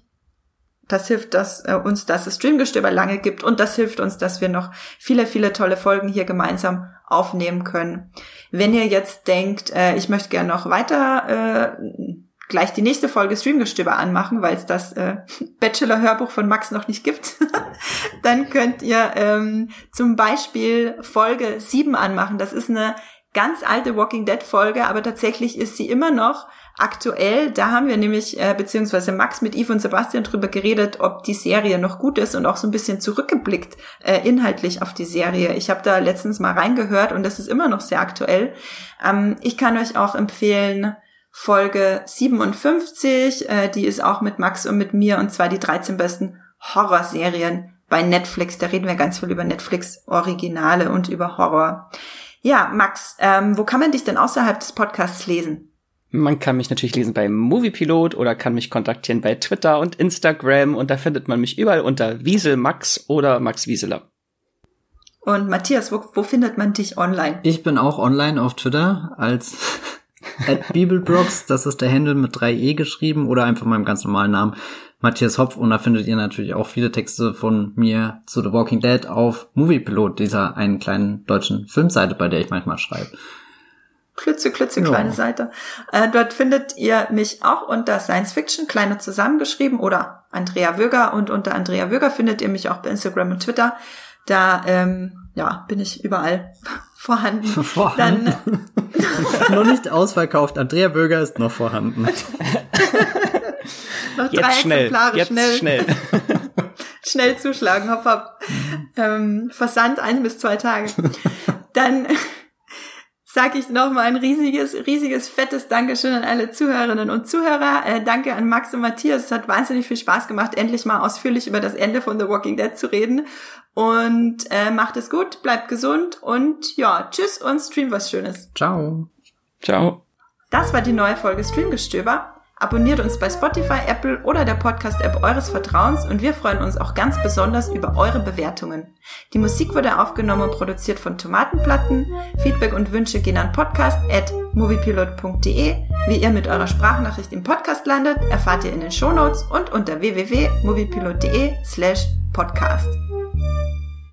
Das hilft dass, äh, uns, dass es Streamgestöber lange gibt und das hilft uns, dass wir noch viele, viele tolle Folgen hier gemeinsam aufnehmen können. Wenn ihr jetzt denkt, äh, ich möchte gerne noch weiter äh, gleich die nächste Folge Streamgestöber anmachen, weil es das äh, Bachelor-Hörbuch von Max noch nicht gibt, <laughs> dann könnt ihr ähm, zum Beispiel Folge 7 anmachen. Das ist eine ganz alte Walking Dead Folge, aber tatsächlich ist sie immer noch aktuell. Da haben wir nämlich, äh, beziehungsweise Max mit Yves und Sebastian drüber geredet, ob die Serie noch gut ist und auch so ein bisschen zurückgeblickt äh, inhaltlich auf die Serie. Ich habe da letztens mal reingehört und das ist immer noch sehr aktuell. Ähm, ich kann euch auch empfehlen, Folge 57. Äh, die ist auch mit Max und mit mir und zwar die 13 besten Horrorserien bei Netflix. Da reden wir ganz viel über Netflix-Originale und über Horror. Ja, Max, ähm, wo kann man dich denn außerhalb des Podcasts lesen? Man kann mich natürlich lesen bei Moviepilot oder kann mich kontaktieren bei Twitter und Instagram und da findet man mich überall unter Wieselmax oder Max Wieseler. Und Matthias, wo, wo findet man dich online? Ich bin auch online auf Twitter als at Bibelbrooks, das ist der Handle mit 3e geschrieben oder einfach meinem ganz normalen Namen Matthias Hopf und da findet ihr natürlich auch viele Texte von mir zu The Walking Dead auf Moviepilot, dieser einen kleinen deutschen Filmseite, bei der ich manchmal schreibe. Klütze, klütze, kleine ja. Seite. Äh, dort findet ihr mich auch unter Science Fiction, kleine zusammengeschrieben oder Andrea Wöger und unter Andrea Wöger findet ihr mich auch bei Instagram und Twitter. Da ähm, ja, bin ich überall <laughs> vorhanden. <laughs> vorhanden. Dann <laughs> noch nicht ausverkauft. Andrea Bürger ist noch vorhanden. <laughs> noch drei Jetzt schnell. Exemplare Jetzt schnell. schnell. <laughs> schnell zuschlagen, hopp, hopp. Ähm, Versand ein bis zwei Tage. Dann sage ich nochmal ein riesiges, riesiges, fettes Dankeschön an alle Zuhörerinnen und Zuhörer. Äh, danke an Max und Matthias. Es hat wahnsinnig viel Spaß gemacht, endlich mal ausführlich über das Ende von The Walking Dead zu reden. Und äh, macht es gut, bleibt gesund und ja, tschüss und stream was Schönes. Ciao. Ciao. Das war die neue Folge Streamgestöber. Abonniert uns bei Spotify, Apple oder der Podcast-App eures Vertrauens und wir freuen uns auch ganz besonders über eure Bewertungen. Die Musik wurde aufgenommen und produziert von Tomatenplatten. Feedback und Wünsche gehen an podcast.moviepilot.de. Wie ihr mit eurer Sprachnachricht im Podcast landet, erfahrt ihr in den Shownotes und unter www.moviepilot.de slash podcast.